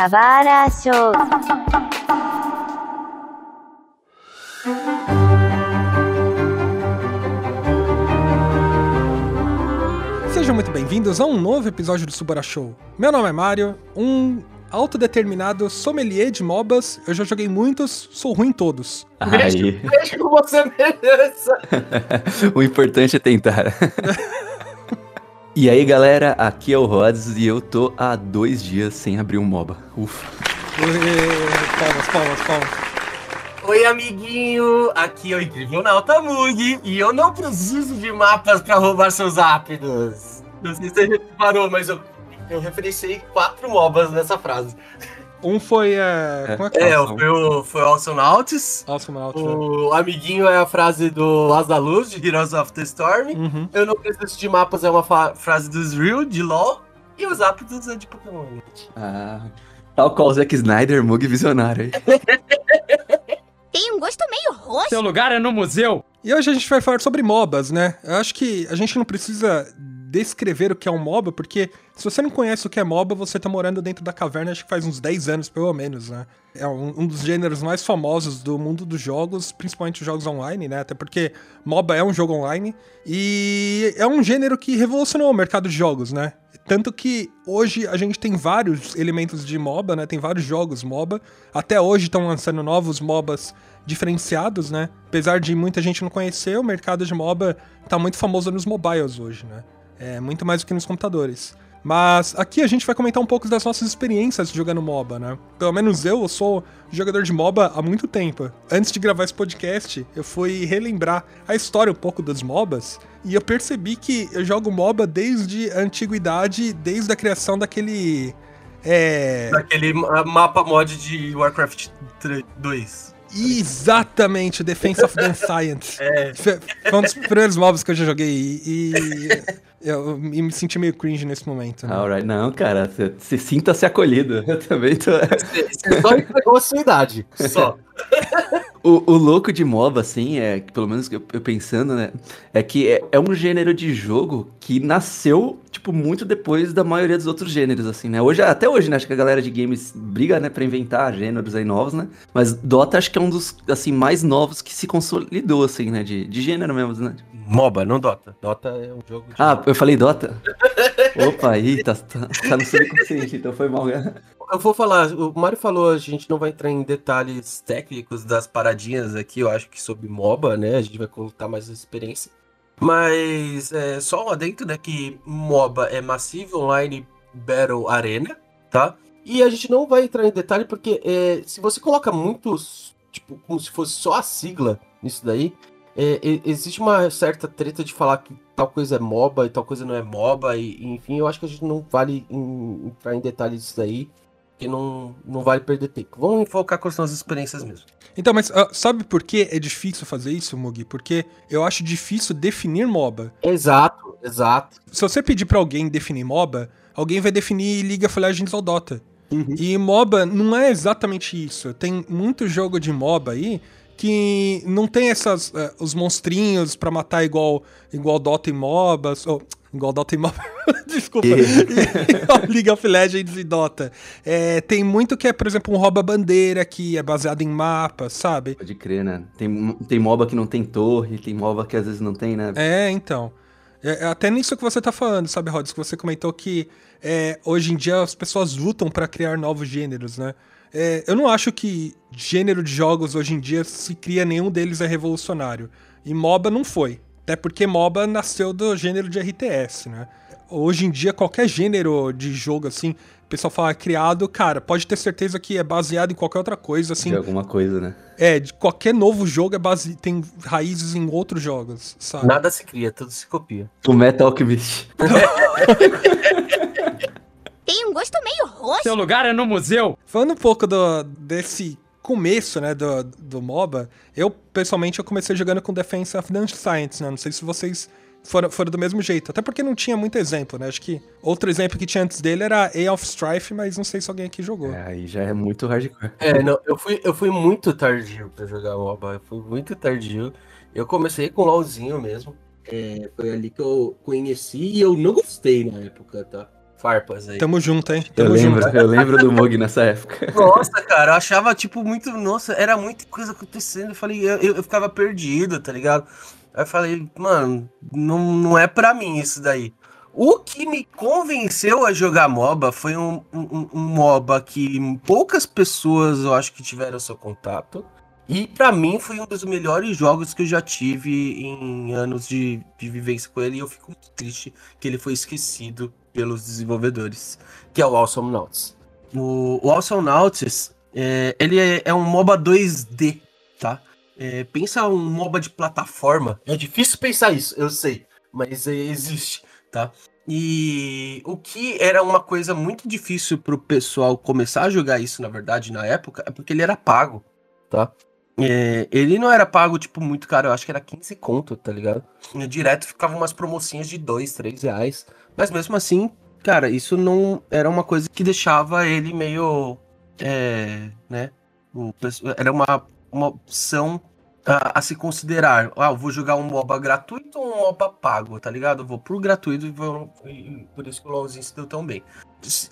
Kawara Show. Sejam muito bem-vindos a um novo episódio do Subara Show. Meu nome é Mario, um autodeterminado sommelier de MOBAs. Eu já joguei muitos, sou ruim em todos. Aí, Deixa com você mereça. o importante é tentar. e aí, galera, aqui é o Rods e eu tô há dois dias sem abrir um MOBA. Ufa. Palmas, palmas, palmas. Oi, amiguinho. Aqui é o incrível Nautamug e eu não preciso de mapas pra roubar seus ápidos. Não sei se você reparou, mas eu, eu referenciei quatro MOBAs nessa frase. Um foi. É, como é que É, fala? foi o, foi o. Awesome Out. né? O amiguinho é a frase do As da Luz, de Heroes of the Storm. Uhum. Eu não preciso de mapas é uma frase do Zreal, de LoL. E os ápidos é de Pokémon. Ah, tal qual o Zack Snyder, Mug Visionário aí. Tem um gosto meio roxo. Seu lugar é no museu. E hoje a gente vai falar sobre MOBAs, né? Eu acho que a gente não precisa descrever o que é um MOBA, porque se você não conhece o que é MOBA, você tá morando dentro da caverna, acho que faz uns 10 anos, pelo menos, né? É um, um dos gêneros mais famosos do mundo dos jogos, principalmente os jogos online, né? Até porque MOBA é um jogo online e é um gênero que revolucionou o mercado de jogos, né? Tanto que hoje a gente tem vários elementos de MOBA, né? Tem vários jogos MOBA. Até hoje estão lançando novos MOBAs diferenciados, né? Apesar de muita gente não conhecer, o mercado de MOBA tá muito famoso nos mobiles hoje, né? É muito mais do que nos computadores. Mas aqui a gente vai comentar um pouco das nossas experiências jogando MOBA, né? Pelo menos eu, eu sou jogador de MOBA há muito tempo. Antes de gravar esse podcast, eu fui relembrar a história um pouco dos MOBAs e eu percebi que eu jogo MOBA desde a antiguidade, desde a criação daquele. É. Daquele ma- mapa mod de Warcraft 3 2. Exatamente, Defense of the Science. É. Foi um dos primeiros MOBAs que eu já joguei e eu me senti meio cringe nesse momento. Né? Alright, não, cara, você- você sinta-se acolhido. Eu também tô. Você só entregou a sua idade. Só. O, o louco de MOBA, assim, é, pelo menos eu, eu pensando, né, é que é, é um gênero de jogo que nasceu, tipo, muito depois da maioria dos outros gêneros, assim, né? Hoje, até hoje, né, acho que a galera de games briga, né, pra inventar gêneros aí novos, né? Mas Dota acho que é um dos, assim, mais novos que se consolidou, assim, né, de, de gênero mesmo, né? MOBA, não Dota. Dota é um jogo de. Ah, eu falei Dota? Opa, aí, tá, tá, tá no subconsciente, então foi mal, né? Eu vou falar, o Mário falou, a gente não vai entrar em detalhes técnicos das paradinhas aqui, eu acho que sobre MOBA, né? A gente vai contar mais a experiência. Mas é, só um adentro, né? Que MOBA é Massive Online Battle Arena, tá? E a gente não vai entrar em detalhe porque é, se você coloca muitos, tipo, como se fosse só a sigla nisso daí, é, existe uma certa treta de falar que tal coisa é MOBA e tal coisa não é MOBA, e, e, enfim, eu acho que a gente não vale em- entrar em detalhes disso daí, porque não, não vale perder tempo. Vamos focar com as nossas experiências mesmo. Então, mas ah, sabe por que é difícil fazer isso, Mugi? Porque eu acho difícil definir MOBA. Exato, exato. Se você pedir pra alguém definir MOBA, alguém vai definir League of Legends ou Dota. Uhum. E MOBA não é exatamente isso. Tem muito jogo de MOBA aí que não tem essas eh, os monstrinhos pra matar igual igual Dota e MOBAs, ou igual Dota e MOBA. Desculpa. League of Legends e Dota. É, tem muito que é, por exemplo, um rouba bandeira que é baseado em mapas, sabe? Pode crer, né? Tem, tem MOBA que não tem torre, tem MOBA que às vezes não tem, né? É, então. É, é até nisso que você tá falando, sabe, Rods? Que você comentou que é, hoje em dia as pessoas lutam pra criar novos gêneros, né? É, eu não acho que gênero de jogos hoje em dia se cria nenhum deles é revolucionário. E MOBA não foi. Até porque MOBA nasceu do gênero de RTS, né? Hoje em dia, qualquer gênero de jogo, assim, o pessoal fala criado, cara, pode ter certeza que é baseado em qualquer outra coisa, assim. De alguma coisa, né? É, de qualquer novo jogo é base... tem raízes em outros jogos, sabe? Nada se cria, tudo se copia. O Metal Alchemist. Tem um gosto meio roxo. Seu lugar é no museu. Falando um pouco do, desse começo, né, do, do MOBA, eu, pessoalmente, eu comecei jogando com Defense of the Science, né? Não sei se vocês foram, foram do mesmo jeito. Até porque não tinha muito exemplo, né? Acho que outro exemplo que tinha antes dele era A of Strife, mas não sei se alguém aqui jogou. É, aí já é muito hardcore. É, não, eu fui, eu fui muito tardio pra jogar MOBA, eu fui muito tardio. Eu comecei com LOLzinho mesmo. É, foi ali que eu conheci e eu não gostei na época, tá? Farpas aí. Tamo junto, hein? Eu Tamo lembro, junto. eu lembro do Mog nessa época. Nossa, cara, eu achava, tipo, muito. Nossa, era muita coisa acontecendo. Eu falei, eu, eu, eu ficava perdido, tá ligado? Aí eu falei, mano, não, não é pra mim isso daí. O que me convenceu a jogar MOBA foi um, um, um MOBA que poucas pessoas eu acho que tiveram seu contato. E pra mim foi um dos melhores jogos que eu já tive em anos de, de vivência com ele. E eu fico muito triste que ele foi esquecido pelos desenvolvedores, que é o Awesome Nauts. O, o Awesome Nauts, é, ele é, é um MOBA 2D, tá? É, pensa um MOBA de plataforma. É difícil pensar isso, eu sei, mas é, existe, tá? E o que era uma coisa muito difícil pro pessoal começar a jogar isso, na verdade, na época, é porque ele era pago, tá? É, ele não era pago, tipo, muito caro, eu acho que era 15 conto, tá ligado? E direto ficava umas promocinhas de 2, 3 reais. Mas mesmo assim, cara, isso não era uma coisa que deixava ele meio. É, né? O, era uma, uma opção a, a, se considerar. Ah, eu vou jogar um MOBA gratuito ou um MOBA pago, tá ligado? Eu vou pro gratuito e, vou, e por isso que o LoLzinho se deu tão bem.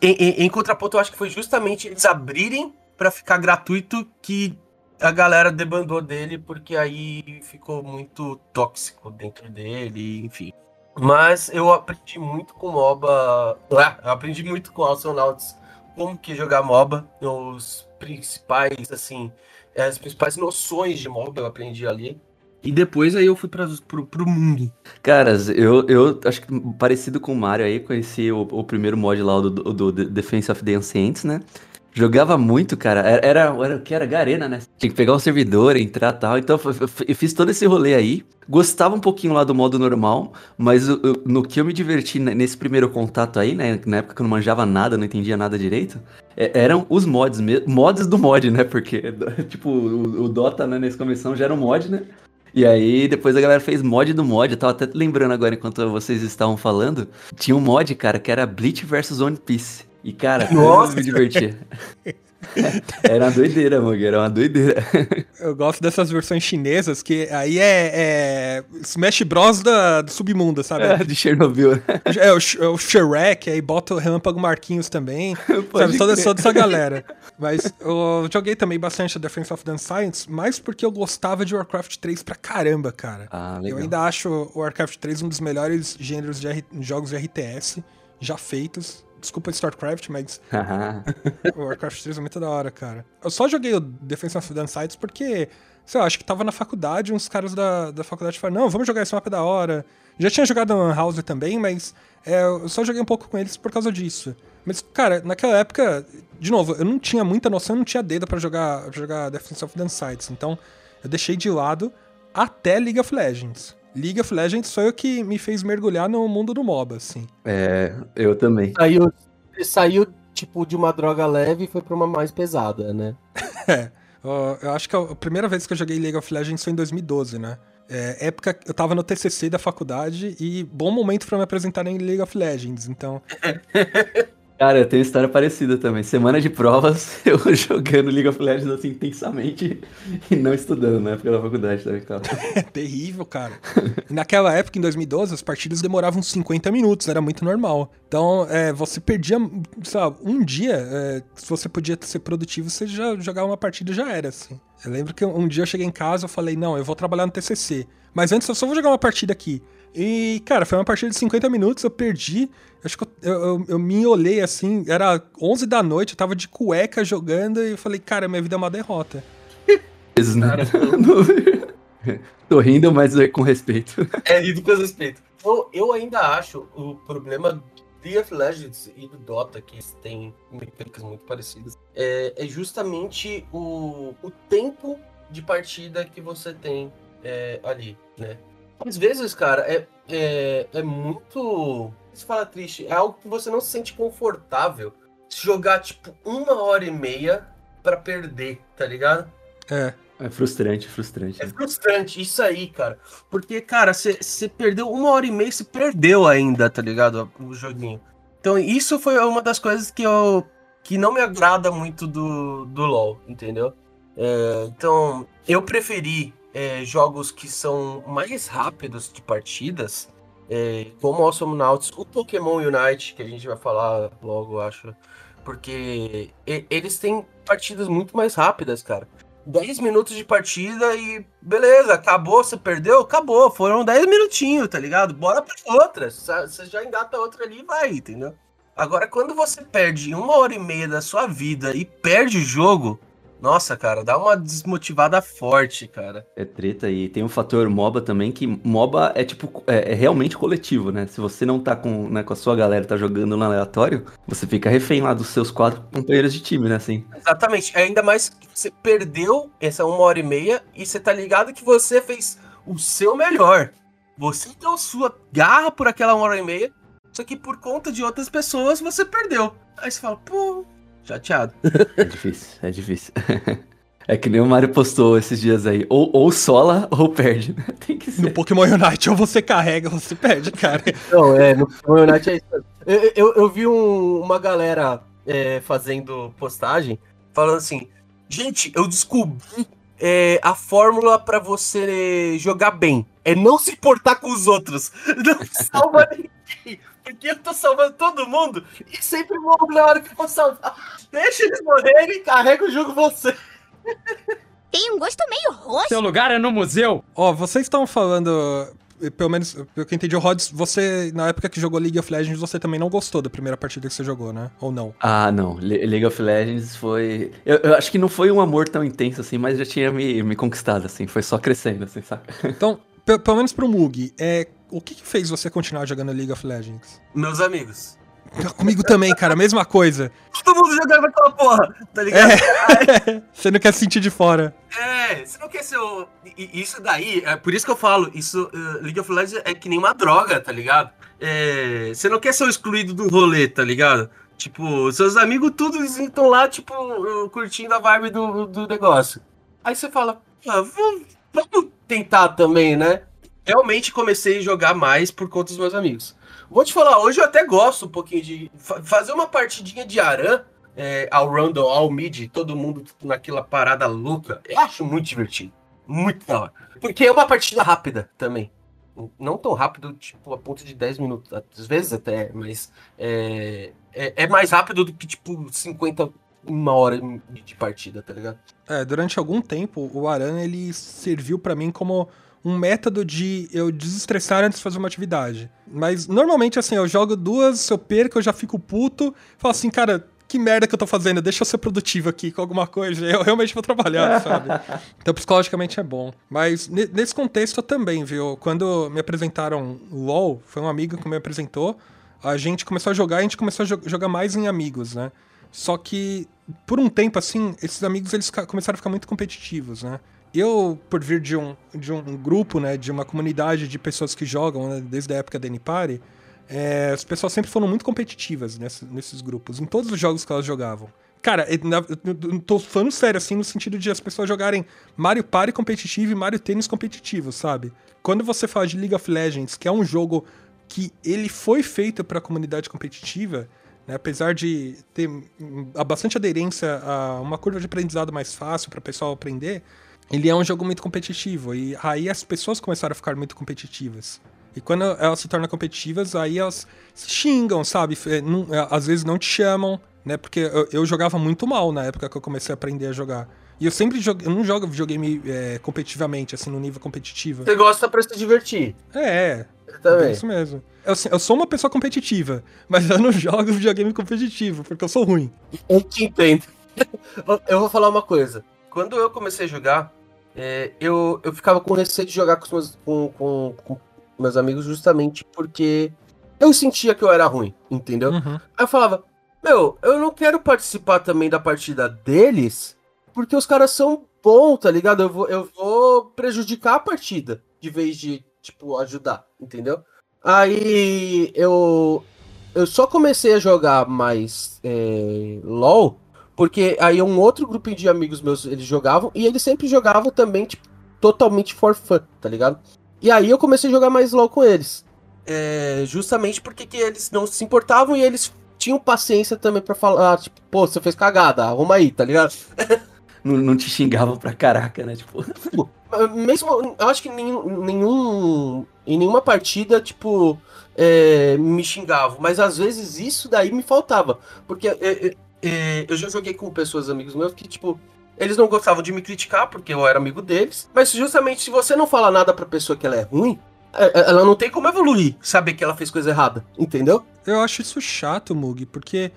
Em, em, em contraponto, eu acho que foi justamente eles abrirem para ficar gratuito que a galera debandou dele porque aí ficou muito tóxico dentro dele, enfim. Mas eu aprendi muito com MOBA. Ah, eu aprendi muito com Astronauts como que jogar MOBA. Os principais, assim, as principais noções de MOBA eu aprendi ali. E depois aí eu fui pra, pro, pro mundo. Caras, eu, eu acho que parecido com o Mario aí, conheci o, o primeiro mod lá do, do, do Defense of the Ancients, né? Jogava muito, cara. Era, era, era o que era Garena, né? Tinha que pegar um servidor, entrar e tal. Então eu, fiz todo esse rolê aí. Gostava um pouquinho lá do modo normal, mas eu, no que eu me diverti nesse primeiro contato aí, né? Na época que eu não manjava nada, não entendia nada direito, é, eram os mods mesmo. Mods do mod, né? Porque, tipo, o, o Dota, né, nesse começo já era um mod, né? E aí, depois a galera fez mod do mod. Eu tava até lembrando agora, enquanto vocês estavam falando. Tinha um mod, cara, que era Bleach vs One Piece. E, cara, Nossa. eu me divertia. era uma doideira, mano. Era uma doideira. Eu gosto dessas versões chinesas que aí é, é Smash Bros da, do submundo, sabe? É, de Chernobyl. É o, é o Shrek, aí bota o Relâmpago Marquinhos também. sabe? Toda, toda essa galera. Mas eu joguei também bastante a Defense of the Science, mais porque eu gostava de Warcraft 3 pra caramba, cara. Ah, legal. Eu ainda acho o Warcraft 3 um dos melhores gêneros de R jogos de RTS já feitos. Desculpa StarCraft, mas o Warcraft 3 é muito da hora, cara. Eu só joguei o Defense of the Sides porque, sei lá, acho que tava na faculdade, uns caras da, da faculdade falaram, não, vamos jogar esse mapa da hora. Já tinha jogado no House também, mas é, eu só joguei um pouco com eles por causa disso. Mas, cara, naquela época, de novo, eu não tinha muita noção, eu não tinha dedo para jogar, pra jogar Defense of the Sides, então eu deixei de lado até League of Legends. League of Legends foi o que me fez mergulhar no mundo do MOBA, assim. É, eu também. Saiu, saiu tipo, de uma droga leve e foi pra uma mais pesada, né? é. Eu acho que a primeira vez que eu joguei League of Legends foi em 2012, né? É, época eu tava no TCC da faculdade e bom momento para me apresentar em League of Legends, então. Cara, eu tenho história parecida também. Semana de provas, eu jogando League of Legends assim intensamente e não estudando na época da faculdade também, cara. É terrível, cara. Naquela época, em 2012, as partidas demoravam 50 minutos, era muito normal. Então, é, você perdia, sabe, um dia, é, se você podia ser produtivo, você já jogava uma partida já era, assim. Eu lembro que um dia eu cheguei em casa e falei, não, eu vou trabalhar no TCC. Mas antes eu só vou jogar uma partida aqui. E, cara, foi uma partida de 50 minutos, eu perdi. Acho que eu, eu, eu, me olhei assim, era 11 da noite, eu tava de cueca jogando e eu falei, cara, minha vida é uma derrota. Tô rindo, mas é com respeito. É, rindo com respeito. Eu, eu ainda acho o problema do League of Legends e do Dota, que têm mecânicas muito parecidas, é, é justamente o, o tempo de partida que você tem é, ali, né? Às vezes, cara, é, é, é muito. Se fala triste, é algo que você não se sente confortável se jogar, tipo, uma hora e meia para perder, tá ligado? É. É frustrante, frustrante. É frustrante, isso aí, cara. Porque, cara, você perdeu uma hora e meia, você perdeu ainda, tá ligado? O joguinho. Então, isso foi uma das coisas que eu. que não me agrada muito do, do LoL, entendeu? É, então, eu preferi é, jogos que são mais rápidos de partidas é, como Awesome Nauts, o Pokémon Unite, que a gente vai falar logo, acho. Porque eles têm partidas muito mais rápidas, cara. 10 minutos de partida e beleza, acabou, você perdeu, acabou. Foram 10 minutinhos, tá ligado? Bora pra outra. Você já engata outra ali e vai, entendeu? Agora, quando você perde uma hora e meia da sua vida e perde o jogo, nossa, cara, dá uma desmotivada forte, cara. É treta e tem um fator MOBA também, que MOBA é tipo, é, é realmente coletivo, né? Se você não tá com, né, com a sua galera, tá jogando no aleatório, você fica refém lá dos seus quatro companheiros de time, né? Assim. Exatamente. Ainda mais que você perdeu essa uma hora e meia e você tá ligado que você fez o seu melhor. Você deu sua garra por aquela uma hora e meia, só que por conta de outras pessoas você perdeu. Aí você fala, pô, chateado. É difícil, é difícil. É que nem o Mario postou esses dias aí. Ou, ou sola ou perde. né? Tem que No ser. Pokémon Unite, ou você carrega ou você perde, cara. Não, é, no Pokémon Unite é isso. Eu, eu, eu vi um- uma galera é, fazendo postagem falando assim: gente, eu descobri é, a fórmula pra você jogar bem. É não se importar com os outros. Não salva ninguém. Porque eu tô salvando todo mundo e sempre morro na hora que eu vou salvar. Deixa eles morrerem e carrega o jogo você. Tem um gosto meio roxo. Seu lugar é no museu. Ó, vocês estão falando, pelo menos, pelo que eu entendi, o Rods, você, na época que jogou League of Legends, você também não gostou da primeira partida que você jogou, né? Ou não? Ah, não. Le- League of Legends foi. Eu, eu acho que não foi um amor tão intenso assim, mas já tinha me, me conquistado, assim. Foi só crescendo, assim, saca? Então, pe- pelo menos pro Mug, é, o que, que fez você continuar jogando League of Legends? Meus amigos. Comigo também, cara, mesma coisa. Todo mundo jogava aquela porra, tá ligado? Você não quer se sentir de fora. É, você não quer ser o. Isso daí, é por isso que eu falo, isso, eh, League of Legends é que nem uma droga, tá ligado? É, você não quer ser o excluído do rolê, tá ligado? Tipo, seus amigos tudo estão lá, tipo, eh, curtindo a vibe do, do negócio. Aí você fala, ah, vamos, vamos tentar também, né? Realmente comecei a jogar mais por conta dos meus amigos. Vou te falar, hoje eu até gosto um pouquinho de fa- fazer uma partidinha de Aran, é, ao Randall, ao Mid, todo mundo naquela parada louca. Eu acho muito divertido. Muito da hora. Porque é uma partida rápida também. Não tão rápido, tipo, a ponto de 10 minutos. Às vezes até, mas é, é, é mais rápido do que, tipo, 50, uma hora de partida, tá ligado? É, durante algum tempo, o Aran, ele serviu pra mim como um método de eu desestressar antes de fazer uma atividade. Mas, normalmente, assim, eu jogo duas, se eu perco, eu já fico puto, falo assim, cara, que merda que eu tô fazendo, deixa eu ser produtivo aqui com alguma coisa, eu realmente vou trabalhar, sabe? Então, psicologicamente é bom. Mas, ne- nesse contexto também, viu? Quando me apresentaram o LoL, foi um amigo que me apresentou, a gente começou a jogar, a gente começou a jo- jogar mais em amigos, né? Só que, por um tempo, assim, esses amigos, eles começaram a ficar muito competitivos, né? Eu, por vir de um, de um grupo, né, de uma comunidade de pessoas que jogam, né, desde a época da N-Party, é, as pessoas sempre foram muito competitivas nessa- nesses grupos, em todos os jogos que elas jogavam. Cara, eu, eu tô falando sério, assim, no sentido de as pessoas jogarem Mario Party competitivo e Mario Tênis competitivo, sabe? Quando você fala de League of Legends, que é um jogo que ele foi feito para a comunidade competitiva, né, apesar de ter hum, bastante aderência a uma curva de aprendizado mais fácil para o pessoal aprender, ele é um jogo muito competitivo e aí as pessoas começaram a ficar muito competitivas. E quando elas se tornam competitivas, aí elas se xingam, sabe? Não- é, às vezes não te chamam, né? Porque eu, eu jogava muito mal na época que eu comecei a aprender a jogar. E eu sempre eu não jogo videogame é, competitivamente, assim, no nível competitivo. Você gosta pra se divertir. É, é, Eu é também. isso mesmo. Eu, assim, eu sou uma pessoa competitiva, mas eu não jogo videogame competitivo, porque eu sou ruim. Eu te entendo. eu vou falar uma coisa. Quando eu comecei a jogar, é, eu, eu ficava com receio de jogar com, os meus, com, com- com meus amigos justamente porque eu sentia que eu era ruim, entendeu? Uhum. Aí eu falava, meu, eu não quero participar também da partida deles, porque os caras são bons, tá ligado? Eu vou, eu vou prejudicar a partida, de vez de, tipo, ajudar, entendeu? Aí eu, eu só comecei a jogar mais é, LOL, porque aí um outro grupinho de amigos meus, eles jogavam, e eles sempre jogavam também, tipo, totalmente for fun, tá ligado? E aí eu comecei a jogar mais LOL com eles. É, justamente porque que eles não se importavam e eles tinham paciência também pra falar, tipo, pô, você fez cagada, arruma aí, tá ligado? não, não te xingavam pra caraca, né? Tipo, Mesmo, eu acho que nenhum, nenhum em nenhuma partida, tipo, é, me xingavam. Mas às vezes isso daí me faltava. Porque é, é, é, eu já joguei com pessoas, amigos meus, que, tipo, eles não gostavam de me criticar, porque eu era amigo deles. Mas justamente se você não fala nada pra pessoa que ela é ruim, é, é, ela não tem como evoluir, saber que ela fez coisa errada, entendeu? Eu acho isso chato, Mug, porque,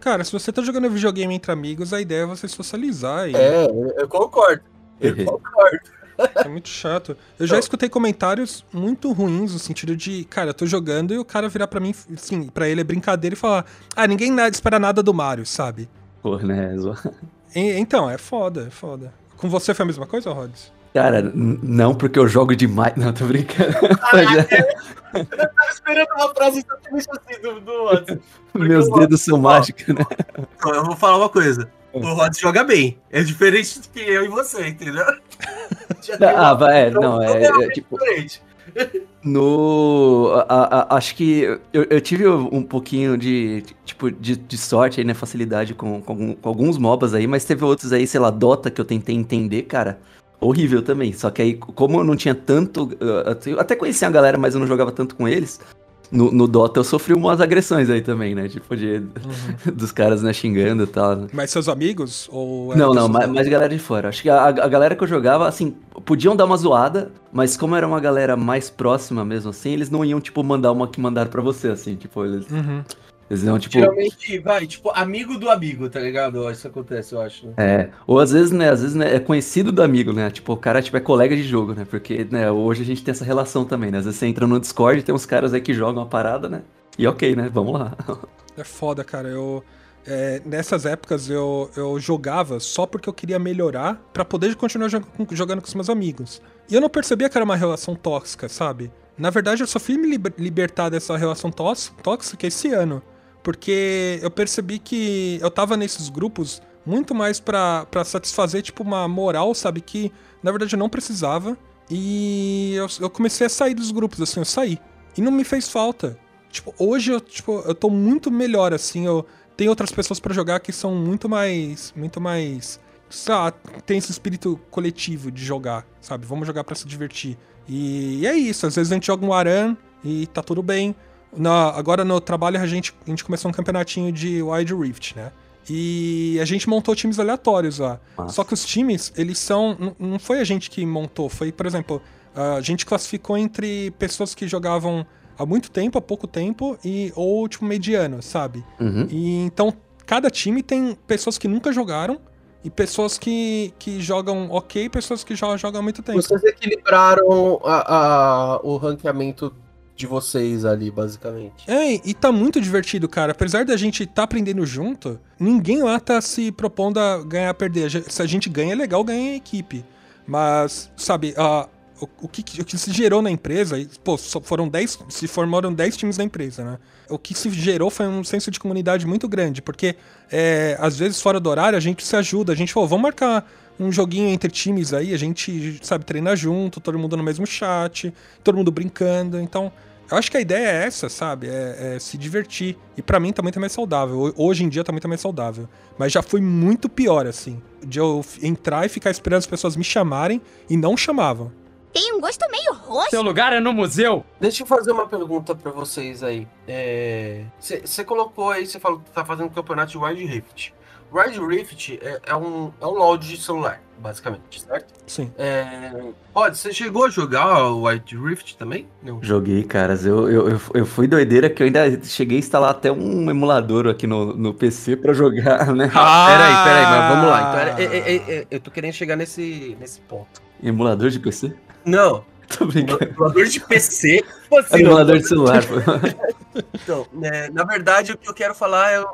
cara, se você tá jogando videogame entre amigos, a ideia é você socializar. E... É, eu concordo. Eu concordo. É muito chato. Eu já escutei comentários muito ruins no sentido de, cara, eu tô jogando e o cara virar pra mim, assim, pra ele é brincadeira e falar, ah, ninguém nada, espera nada do Mario, sabe? pô, né? zo- E- então, é foda, é foda. Com você foi a mesma coisa, Rods? Cara, não porque eu jogo demais. Não, tô brincando. Eu tava esperando uma frase exatamente assim do, do Watson. Meus dedos são mágicos, né? Eu vou falar uma coisa. O Rod joga bem. É diferente do que eu e você, entendeu? Ah, vai, é, então, não, é, é, totalmente tipo, diferente. No. a- a- acho que eu, eu tive um pouquinho de, tipo, de, de sorte aí, né? Facilidade com, com, com alguns MOBAs aí, mas teve outros aí, sei lá, Dota, que eu tentei entender, cara. Horrível também. Só que aí, como eu não tinha tanto. Eu até conhecia a galera, mas eu não jogava tanto com eles. No, no Dota eu sofri umas agressões aí também, né? Tipo, de, dos caras, né, xingando e tal. Mas seus amigos? Ou Não, não, mais galera de fora. Acho que a, a galera que eu jogava, assim, podiam dar uma zoada, mas como era uma galera mais próxima mesmo, assim, eles não iam, tipo, mandar uma que mandaram pra você, assim, tipo, eles, Uhum. Eles tipo. Geralmente, vai, tipo, amigo do amigo, tá ligado? Isso acontece, eu acho. É, ou às vezes, né, às vezes né, é conhecido do amigo, né? Tipo, o cara tipo, é colega de jogo, né? Porque, né, hoje a gente tem essa relação também, né? Às vezes você entra no Discord e tem uns caras aí que jogam a parada, né? E ok, né? Vamos lá. É foda, cara. Eu. é, nessas épocas eu, eu jogava só porque eu queria melhorar pra poder continuar jog- jogando com os meus amigos. E eu não percebia que era uma relação tóxica, sabe? Na verdade, eu só fui me liber- libertar dessa relação tóxica esse ano. Porque eu percebi que eu tava nesses grupos muito mais pra satisfazer, tipo, uma moral, sabe? Que na verdade eu não precisava. E eu, eu comecei a sair dos grupos, assim, eu saí. E não me fez falta. Tipo, hoje eu, tipo, eu tô muito melhor, assim, eu tenho outras pessoas pra jogar que são muito mais, muito mais, sei lá, tem esse espírito coletivo de jogar, sabe? Vamos jogar pra se divertir. E, e é isso, às vezes a gente joga um Aran e tá tudo bem. Na, agora no trabalho a gente, a gente começou um campeonatinho de Wide Rift, né? E a gente montou times aleatórios lá. Massa. Só que os times, eles são. Não foi a gente que montou, foi, por exemplo, a gente classificou entre pessoas que jogavam há muito tempo, há pouco tempo, e ou tipo mediano, sabe? Uhum. E então cada time tem pessoas que nunca jogaram e pessoas que, que jogam ok e pessoas que já jogam há muito tempo. Vocês equilibraram a, a- o ranqueamento de vocês ali, basicamente. É, e tá muito divertido, cara. Apesar da gente tá aprendendo junto, ninguém lá tá se propondo a ganhar perder. A Se a gente ganha, é legal ganhar em equipe. Mas, sabe, a- o, o que, o que se gerou na empresa, e, pô, foram 10, se formaram 10 times da empresa, né? O que se gerou foi um senso de comunidade muito grande, porque é, às vezes fora do horário a gente se ajuda, a gente, pô, vamos marcar um joguinho entre times aí, a gente, sabe, treina junto, todo mundo no mesmo chat, todo mundo brincando, então... Eu acho que a ideia é essa, sabe? É, é se divertir. E pra mim tá muito mais saudável. Ho- Hoje em dia tá muito mais saudável. Mas já foi muito pior, assim. De eu entrar e ficar esperando as pessoas me chamarem e não chamavam. Tem um gosto meio roxo. Seu lugar é no museu. Deixa eu fazer uma pergunta pra vocês aí. Você colocou aí, você falou que tá fazendo campeonato de Wild Rift. Wild Rift é, é um, é um load de celular, basicamente, certo? Sim. É... Pode, você chegou a jogar o Wild Rift também? Não. Joguei, caras. Eu, eu, eu, eu fui doideira que eu ainda cheguei a instalar até um emulador aqui no, no PC pra jogar, né? Ah, peraí, peraí, mas vamos lá. Então, era- é- é- é- eu tô querendo chegar nesse, nesse ponto. Emulador de PC? Não, Tô brincando. emulador de PC. É emulador de celular. Então, né, na verdade, o que eu quero falar é,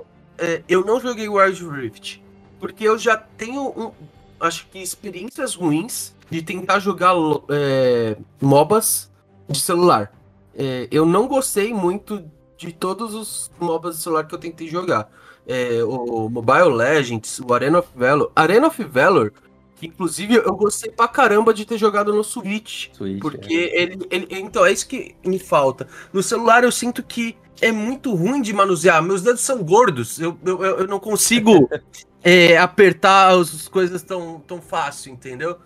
é, eu não joguei Wild Rift. Porque eu já tenho, um, acho que, experiências ruins de tentar jogar é, MOBAs de celular. É, eu não gostei muito de todos os MOBAs de celular que eu tentei jogar. É, o Mobile Legends, o Arena of Valor. Arena of Valor, que inclusive eu gostei pra caramba de ter jogado no Switch. Switch, Porque ele, ele. Então, é isso que me falta. No celular eu sinto que é muito ruim de manusear. Meus dedos são gordos. Eu, eu, eu não consigo é, apertar as coisas tão, tão fácil, entendeu?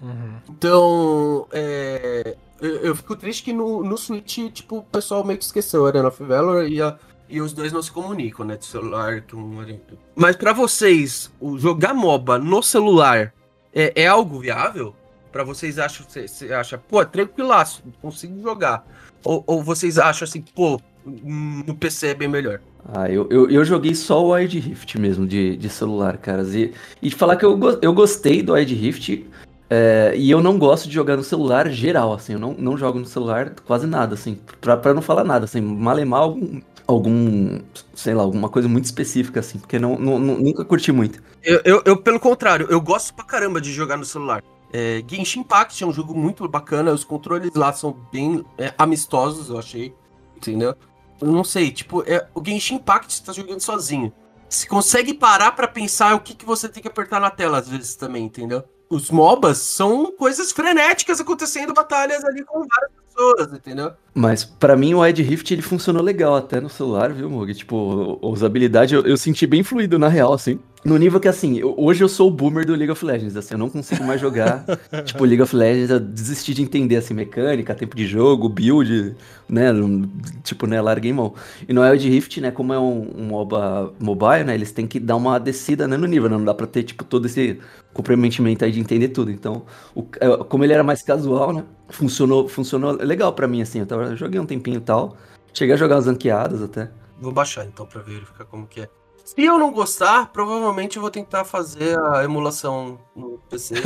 Uhum. Então, é, eu, eu fico triste que no, no Switch, tipo, o pessoal meio que esqueceu Arena of Valor e, a, e os dois não se comunicam, né? De celular com Mas pra vocês, o jogar MOBA no celular é, é algo viável? Pra vocês acham, você acha, pô, tranquilaço, consigo jogar. Ou, ou vocês acham assim, pô, no PC é bem melhor? Ah, eu, eu, eu joguei só o Wide Rift mesmo, de, de celular, caras. E, e falar que eu, eu gostei do Wide Rift, é, e eu não gosto de jogar no celular geral, assim. Eu não, não jogo no celular quase nada, assim. Pra, pra não falar nada, assim. Malemar algum, algum, sei lá, alguma coisa muito específica, assim. Porque não, não, nunca curti muito. Eu, eu, eu, pelo contrário, eu gosto pra caramba de jogar no celular. É, Genshin Impact é um jogo muito bacana, os controles lá são bem é, amistosos, eu achei. Entendeu? Eu não sei, tipo, é, o Genshin Impact você tá jogando sozinho. Você consegue parar para pensar o que, que você tem que apertar na tela às vezes também, entendeu? Os MOBAs são coisas frenéticas acontecendo, batalhas ali com várias pessoas, entendeu? Mas para mim o Wide Rift ele funcionou legal até no celular, viu, Mug? Tipo, a usabilidade eu, eu senti bem fluido na real, assim. No nível que, assim, eu, hoje eu sou o boomer do League of Legends, assim, eu não consigo mais jogar, tipo, League of Legends, eu desisti de entender, assim, mecânica, tempo de jogo, build, né, tipo, né, larguei mão. E no Wild Rift, né, como é um, um MOBA mobile, né, eles têm que dar uma descida, né, no nível, né, não dá pra ter, tipo, todo esse comprometimento aí de entender tudo. Então, o, é, como ele era mais casual, né, funcionou, funcionou legal pra mim, assim, eu, tava, joguei um tempinho e tal, cheguei a jogar as ranqueadas até. Vou baixar, então, pra verificar como que é. Se eu não gostar, provavelmente eu vou tentar fazer a emulação no PC.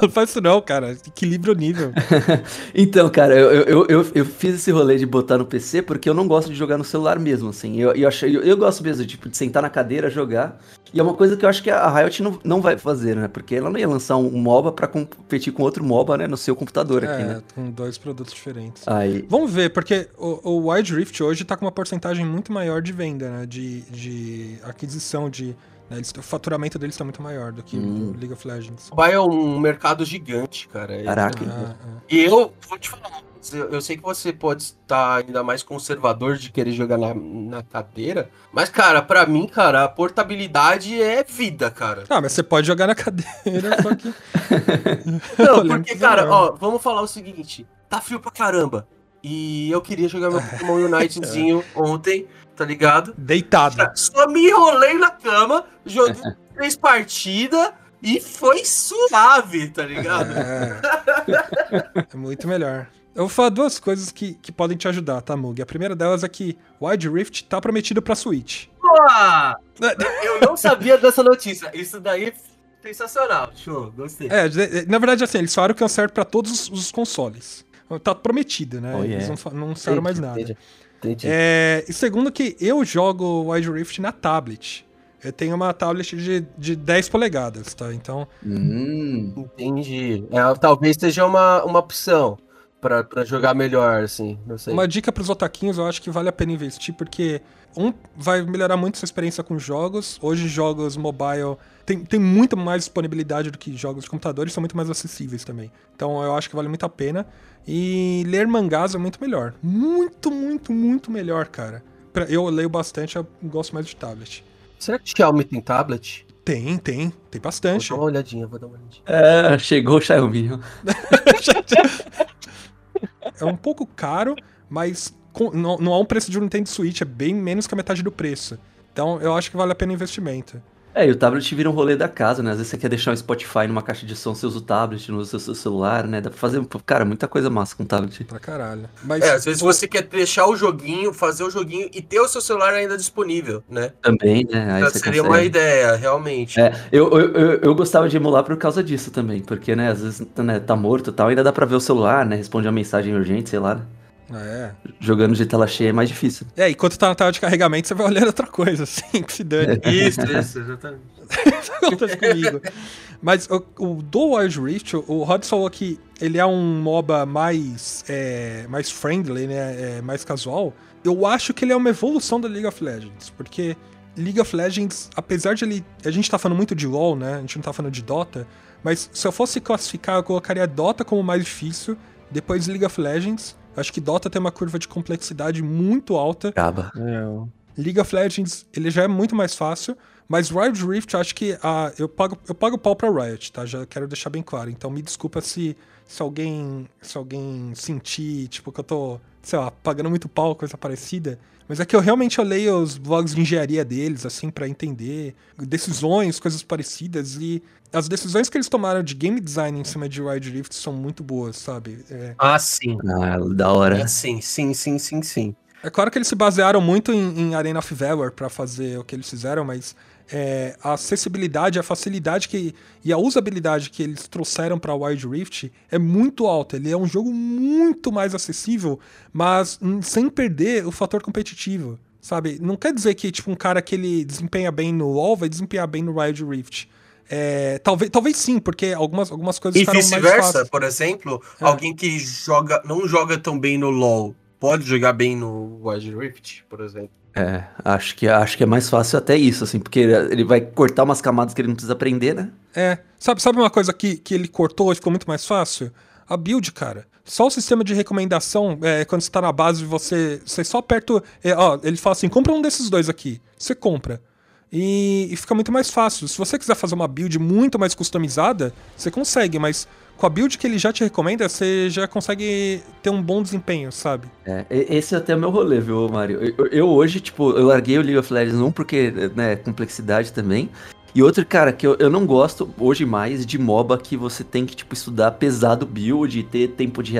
não, faz isso não, cara. Equilibra o nível. então, cara, eu, eu, eu, eu, fiz esse rolê de botar no PC porque eu não gosto de jogar no celular mesmo, assim. Eu, eu, achei, eu, eu gosto mesmo tipo, de sentar na cadeira, jogar. E é uma coisa que eu acho que a Riot não, não vai fazer, né? Porque ela não ia lançar um MOBA pra competir com outro MOBA, né? No seu computador é, aqui, né? com dois produtos diferentes. Aí... Vamos ver, porque o, o Wild Rift hoje tá com uma porcentagem muito maior de venda, né? De, de aquisição de... Né? Eles, o faturamento deles tá muito maior do que hum. o League of Legends. O é um mercado gigante, cara. Caraca. Ah, ah. E eu vou te falar, eu sei que você pode estar ainda mais conservador de querer jogar na, na cadeira, mas, cara, para mim, cara, a portabilidade é vida, cara. Ah, mas você pode jogar na cadeira, só que. Não, porque, cara, ó, vamos falar o seguinte: tá frio pra caramba. E eu queria jogar meu Pokémon Unitezinho ontem, tá ligado? Deitado. Só me enrolei na cama, joguei três partidas e foi suave, tá ligado? É, é muito melhor. Eu vou falar duas coisas que, que podem te ajudar, tá, Mug? A primeira delas é que Wide Rift tá prometido pra Switch. Boa! Eu não sabia dessa notícia. Isso daí é sensacional. Show, gostei. É, na verdade, assim, eles falaram que é certo pra todos os consoles. Tá prometido, né? Oh, yeah. Eles não, não falaram mais nada. Entendi, entendi. É, e segundo que eu jogo Wide Rift na tablet. Eu tenho uma tablet de, de 10 polegadas, tá? Então. Hum. Entendi. É, talvez seja uma, uma opção para jogar melhor, assim, não sei. Uma dica pros otaquinhos, eu acho que vale a pena investir, porque um vai melhorar muito sua experiência com jogos. Hoje jogos mobile tem, tem muito mais disponibilidade do que jogos de computadores, são muito mais acessíveis também. Então eu acho que vale muito a pena. E ler mangás é muito melhor. Muito, muito, muito melhor, cara. Eu leio bastante, eu gosto mais de tablet. Será que Xiaomi tem tablet? Tem, tem. Tem bastante. Vou dar uma olhadinha, vou dar uma olhadinha. É, chegou o Xiaomi. é um pouco caro, mas com, não, não há um preço de um Nintendo Switch, é bem menos que a metade do preço. Então eu acho que vale a pena o investimento. É, e o tablet vira um rolê da casa, né? Às vezes você quer deixar um Spotify numa caixa de som, você usa o tablet, não usa o seu celular, né? Dá pra fazer, cara, muita coisa massa com o tablet. Pra caralho. Mas... É, às vezes você quer deixar o joguinho, fazer o joguinho e ter o seu celular ainda disponível, né? Também, né? Aí seria consegue. uma ideia, realmente. É, eu, eu, eu, eu, gostava de emular por causa disso também, porque, né, às vezes né, tá morto e tal, ainda dá pra ver o celular, né? Responde uma mensagem urgente, sei lá, né? É. Jogando de tela cheia é mais difícil. É, enquanto tá na tela de carregamento, você vai olhando outra coisa, assim, que se dane. Isso, isso, exatamente. Isso acontece comigo. Mas o, o do Wild Rift, o Rod falou que ele é um MOBA mais, é, mais friendly, né? É, mais casual. Eu acho que ele é uma evolução da League of Legends, porque League of Legends, apesar de ele. A gente tá falando muito de LoL, né? A gente não tá falando de Dota. Mas se eu fosse classificar, eu colocaria Dota como mais difícil, depois League of Legends acho que Dota tem uma curva de complexidade muito alta. Acaba. É. League of Legends, ele já é muito mais fácil, Mas Wild Rift, eu acho que ah, eu, pago, eu pago pau pra Riot, tá? Já quero deixar bem claro. Então me desculpa se, se alguém se alguém sentir, tipo, que eu tô, sei lá, pagando muito pau, coisa parecida. Mas é que eu realmente eu leio os blogs de engenharia deles, assim, para entender decisões, coisas parecidas. E as decisões que eles tomaram de game design em cima de Wild Rift são muito boas, sabe? É, Ah, sim. Ah, da hora. Ah, sim, sim, sim, sim, sim. É claro que eles se basearam muito em, em Arena of Valor para fazer o que eles fizeram, mas é, a acessibilidade, a facilidade que, e a usabilidade que eles trouxeram para Wild Rift é muito alta. Ele é um jogo muito mais acessível, mas hum, sem perder o fator competitivo, sabe? Não quer dizer que tipo um cara que ele desempenha bem no WoW vai desempenhar bem no Wild Rift. É, talvez, talvez sim, porque algumas, algumas coisas E vice-versa, por exemplo, É. alguém que joga, não joga tão bem no LoL, pode jogar bem no Wild Rift, por exemplo. É, acho que, acho que é mais fácil até isso, assim, porque ele vai cortar umas camadas que ele não precisa aprender, né? É. Sabe, sabe uma coisa que, que ele cortou e ficou muito mais fácil? A build, cara. Só o sistema de recomendação, é, quando você tá na base, você, você só aperta. é, ó, ele fala assim: compra um desses dois aqui. Você compra. E, e fica muito mais fácil. Se você quiser fazer uma build muito mais customizada, você consegue, mas com a build que ele já te recomenda, você já consegue ter um bom desempenho, sabe? É, e- esse é até o meu rolê, viu, Mário? Eu, eu- hoje, tipo, eu larguei o League of Legends um porque, né, complexidade também. E outro, cara, que eu, eu não gosto hoje mais de MOBA que você tem que, tipo, estudar pesado build, ter tempo de,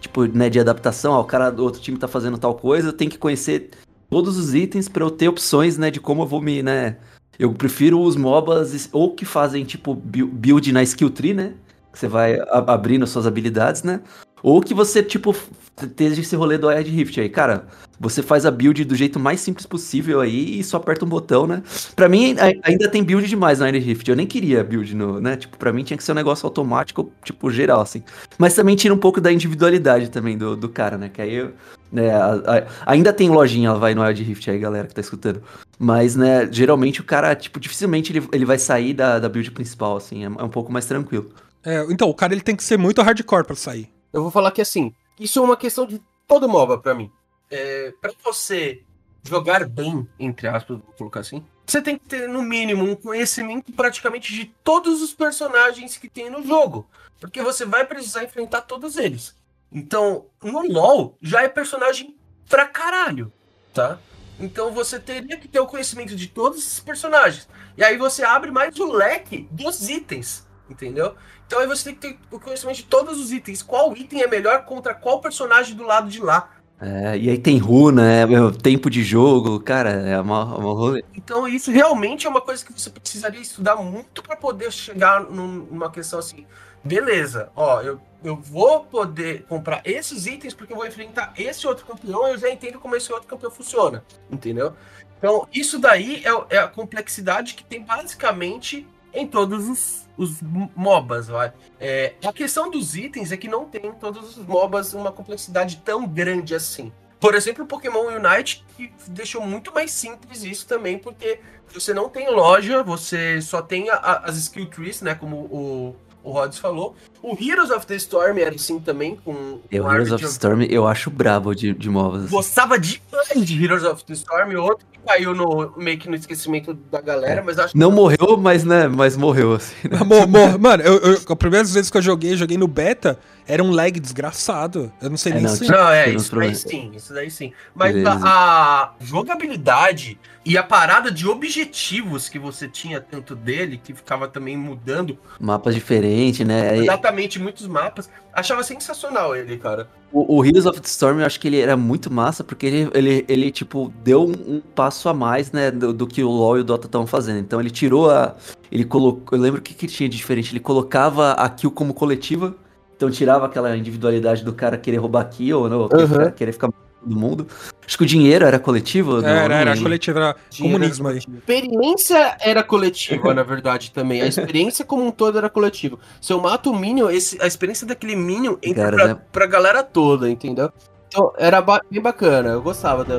tipo, né, de adaptação. Ó, o cara do outro time tá fazendo tal coisa, eu tenho que conhecer todos os itens pra eu ter opções, né, de como eu vou me, né... Eu prefiro os MOBAs ou que fazem, tipo, bu- build na skill tree, né? Que você vai abrindo as suas habilidades, né? Ou que você, tipo, esteja esse rolê do Wild Rift aí. Cara, você faz a build do jeito mais simples possível aí e só aperta um botão, né? Pra mim, ai- ainda tem build demais no Wild Rift. Eu nem queria build no, né? Tipo, pra mim tinha que ser um negócio automático, tipo, geral, assim. Mas também tira um pouco da individualidade também do, do cara, né? Que aí, eu- né, a- a- ainda tem lojinha, vai no Wild Rift aí, galera, que tá escutando. Mas, né, geralmente o cara, tipo, dificilmente ele, ele vai sair da, da build principal, assim. É, é um pouco mais tranquilo. É, então, o cara ele tem que ser muito hardcore pra sair. Eu vou falar que assim, isso é uma questão de todo MOBA pra mim. É, para você jogar bem, entre aspas, vou colocar assim, você tem que ter, no mínimo, um conhecimento praticamente de todos os personagens que tem no jogo. Porque você vai precisar enfrentar todos eles. Então, no LoL, já é personagem pra caralho, tá? Então você teria que ter o conhecimento de todos esses personagens. E aí você abre mais o leque dos itens, entendeu? Então aí você tem que ter o conhecimento de todos os itens. Qual item é melhor contra qual personagem do lado de lá. É, e aí tem runa, é, tempo de jogo, cara, é uma, uma rolê. Então isso realmente é uma coisa que você precisaria estudar muito para poder chegar num- numa questão assim. Beleza, ó, eu, eu vou poder comprar esses itens porque eu vou enfrentar esse outro campeão e eu já entendo como esse outro campeão funciona, entendeu? Então isso daí é, é a complexidade que tem basicamente em todos os, os MOBAs, vai. É, a questão dos itens é que não tem em todos os MOBAs uma complexidade tão grande assim. Por exemplo, o Pokémon Unite, que deixou muito mais simples isso também, porque você não tem loja, você só tem a- as skill trees, né? Como o, o Rods falou. O Heroes of the Storm era assim também, com Eu, com Heroes of of- Storm, eu acho brabo de, de MOBAs. assim. Gostava demais de Heroes of the Storm, outro que caiu no, meio que no esquecimento da galera, É. mas acho Não morreu, mas, né, mas morreu, assim. né? Mo- mo- Mano, eu, eu, a primeira vez que eu joguei, joguei no beta, era um lag desgraçado. Eu não sei É, nem não, se. Não, é, isso daí sim, isso daí sim. Mas Beleza. a, a jogabilidade e a parada de objetivos que você tinha tanto dele, que ficava também mudando Mapas diferentes, né? Exatamente muitos mapas, achava sensacional ele, cara. O, o Heroes of the Storm, eu acho que ele era muito massa, porque ele, ele, ele tipo, deu um, um passo a mais, né, do, do que o LoL e o Dota estavam fazendo. Então ele tirou a... Ele colocou... Eu lembro o que, que tinha de diferente. Ele colocava a kill como coletiva, então tirava aquela individualidade do cara querer roubar kill, ou não, Uhum. querer, ficar- querer ficar com todo mundo. Acho que o dinheiro era coletivo, não, Era, não era, coletivo, era comunismo aí. A experiência era coletiva, na verdade, também. A experiência como um todo era coletiva. Se eu mato o Minion, esse, a experiência daquele Minion entra Cara, pra, né? pra galera toda, entendeu? Então, era ba- bem bacana. Eu gostava da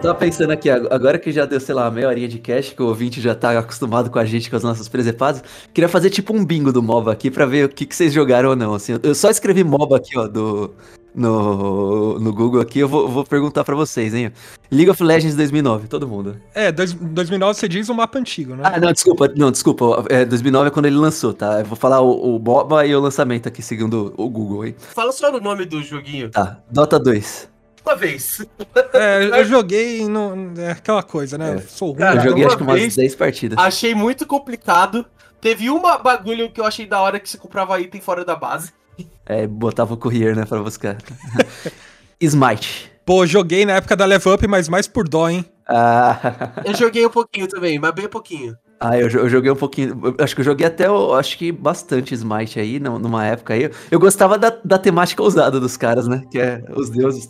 Tava pensando aqui, ag- agora que já deu, sei lá, meia horinha de cast, que o ouvinte já tá acostumado com a gente, com as nossas presepadas, queria fazer tipo um bingo do MOBA aqui pra ver o que, que vocês jogaram ou não. Assim, eu só escrevi MOBA aqui, ó, do, no, no Google aqui, eu vou, vou perguntar pra vocês, hein. League of Legends 2009, todo mundo. É, dois, 2009 você diz um mapa antigo, né? Ah, não, desculpa, não, desculpa, é, 2009 é quando ele lançou, tá? Eu vou falar o, o MOBA e o lançamento aqui, segundo o Google, hein. Fala só o nome do joguinho. Tá, Dota 2. Uma vez. É, eu joguei no, é aquela coisa, né? É. Eu sou ruim. Cara, eu joguei acho que umas vez- 10 partidas. Achei muito complicado. Teve uma bagulho que eu achei da hora que você comprava item fora da base. É, botava o courier, né, pra buscar. Smite. Pô, joguei na época da Level Up, mas mais por dó, hein? Ah, Eu joguei um pouquinho também, mas bem pouquinho. ah eu, eu joguei um pouquinho. eu acho que eu joguei até, o- acho que bastante Smite aí, num- numa época aí. Eu gostava da, da temática ousada dos caras, né? Que é os deuses.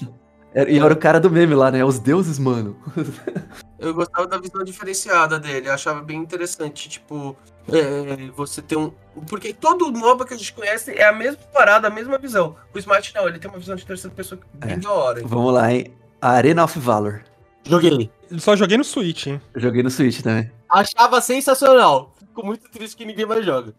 Era- E era o cara do meme lá, né? Os deuses, mano. Eu gostava da visão diferenciada dele, eu achava bem interessante, tipo, é, você ter um. Porque todo MOBA que a gente conhece é a mesma parada, a mesma visão. O Smite não, ele tem uma visão de terceira pessoa bem É. da hora. Vamos lá, hein? Arena of Valor. Joguei. Só joguei no Switch, hein? Eu joguei no Switch também. Achava sensacional. Fico muito triste que ninguém mais joga.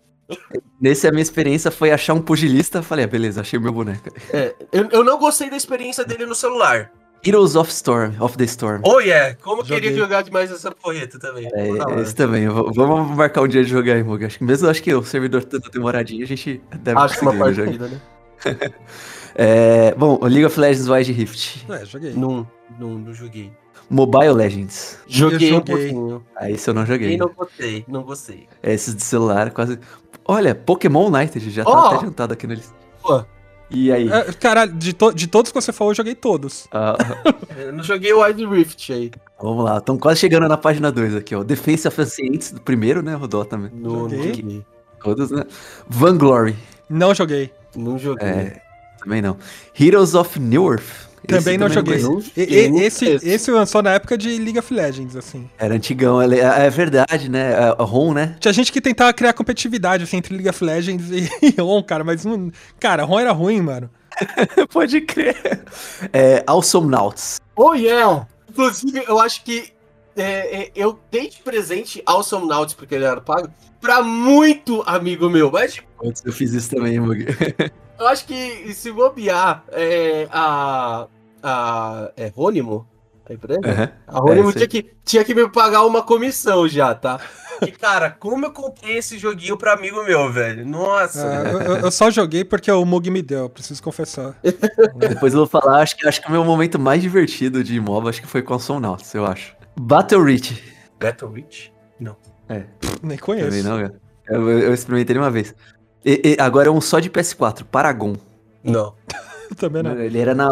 Nesse, a minha experiência foi achar um pugilista. Falei, ah, beleza, achei meu boneco. É, eu, eu não gostei da experiência dele no celular. Heroes of Storm, of the Storm. Oh yeah, como eu Joguei. queria jogar demais essa porreta também. É, esse também. V- Vamos marcar um dia de jogar aí, Mug. Acho que mesmo acho que o servidor tendo demoradinho, a gente deve Acho uma conseguir jogar. partida, né? É, bom, o League of Legends Wild Rift. É, joguei. Não, não, não joguei. Mobile Legends. Joguei um joguei. pouquinho. Ah, esse eu não E joguei. não gostei, não gostei. Esses de celular quase. Olha, Pokémon United já tá Ó! até adiantado aqui na lista. Pô. E aí? É, caralho, de, to- de todos que você falou, eu joguei todos. Ah, Eu não joguei o Wild Rift aí. vamos lá, estamos quase chegando na página 2 aqui, ó. Defense of Ancients, do primeiro, né? Dota também. Não, não Joguei. joguei. Todos, né? Vanglory. Não joguei. Não joguei. É, também não. Heroes of New Earth. Esse Também não joguei. Não E- esse, conheço. esse lançou na época de League of Legends, assim. Era antigão, ele- é, é verdade, né? A, a ROM, né? Tinha gente que tentava criar competitividade, assim, entre League of Legends e, e ROM, cara, mas não... Cara, ROM era ruim, mano. Pode crer. É, Awesome Nauts. Oh yeah! Inclusive, eu acho que é, é, eu dei de presente ao Some Nauts, porque ele era pago, pra muito amigo meu. Mas tipo, Eu fiz isso também, Mug. eu acho que se bobear é, a. a. É Rônimo? A empresa? Aham. A Rônimo É, tinha, que, tinha que me pagar uma comissão já, tá? E cara, como eu comprei esse joguinho pra amigo meu, velho? Nossa, Ah, velho. eu, eu- só joguei porque o Mug me deu, preciso confessar. Depois eu vou falar, acho que, acho que o meu momento mais divertido de MOBA acho que foi com Awesome Nauts, eu acho. Battle Reach. Battle Reach? Nem Também conheço. não, cara. Eu, eu experimentei ele uma vez. E- e agora é um só de PS4, Paragon. Não. Também não. Ele era na,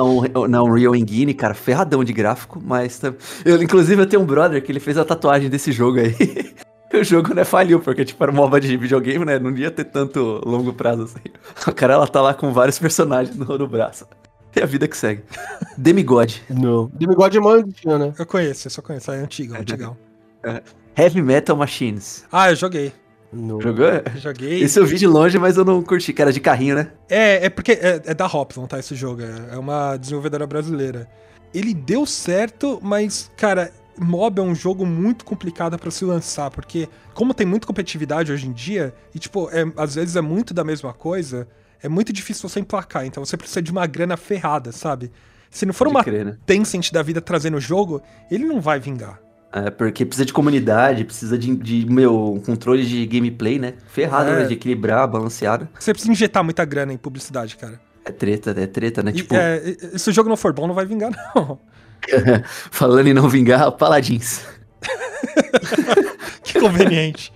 na Unreal Engine, cara, ferradão de gráfico, mas... Eu, inclusive, eu tenho um brother que ele fez a tatuagem desse jogo aí. o jogo, né, faliu, porque, tipo, era MOBA de videogame, né, não ia ter tanto longo prazo assim. O cara, ela tá lá com vários personagens no, no braço. É a vida que segue. Demigod. Não. Demigod é mó antigo, né? Eu conheço, eu só conheço. É antigo, antigão. Heavy Metal Machines. Ah, eu joguei. Não. Jogou? Joguei. Esse eu vi de longe, mas eu não curti, que era de carrinho, né? É, é porque é, é da Hopson, tá? Esse jogo. É, é uma desenvolvedora brasileira. Ele deu certo, mas, cara, Mob é um jogo muito complicado pra se lançar, porque como tem muita competitividade hoje em dia, e tipo, é, às vezes é muito da mesma coisa, é muito difícil você emplacar. Então você precisa de uma grana ferrada, sabe? Se não for Pode uma crer, né? Tencent da vida trazendo o jogo, ele não vai vingar. É, porque precisa de comunidade, precisa de, de meu, controle de gameplay, né? Ferrado, É. né? De equilibrar, balanceado. Você precisa injetar muita grana em publicidade, cara. É treta, é treta, né? E, tipo, é, se o jogo não for bom, não vai vingar, não. falando em não vingar, Paladins. Que conveniente.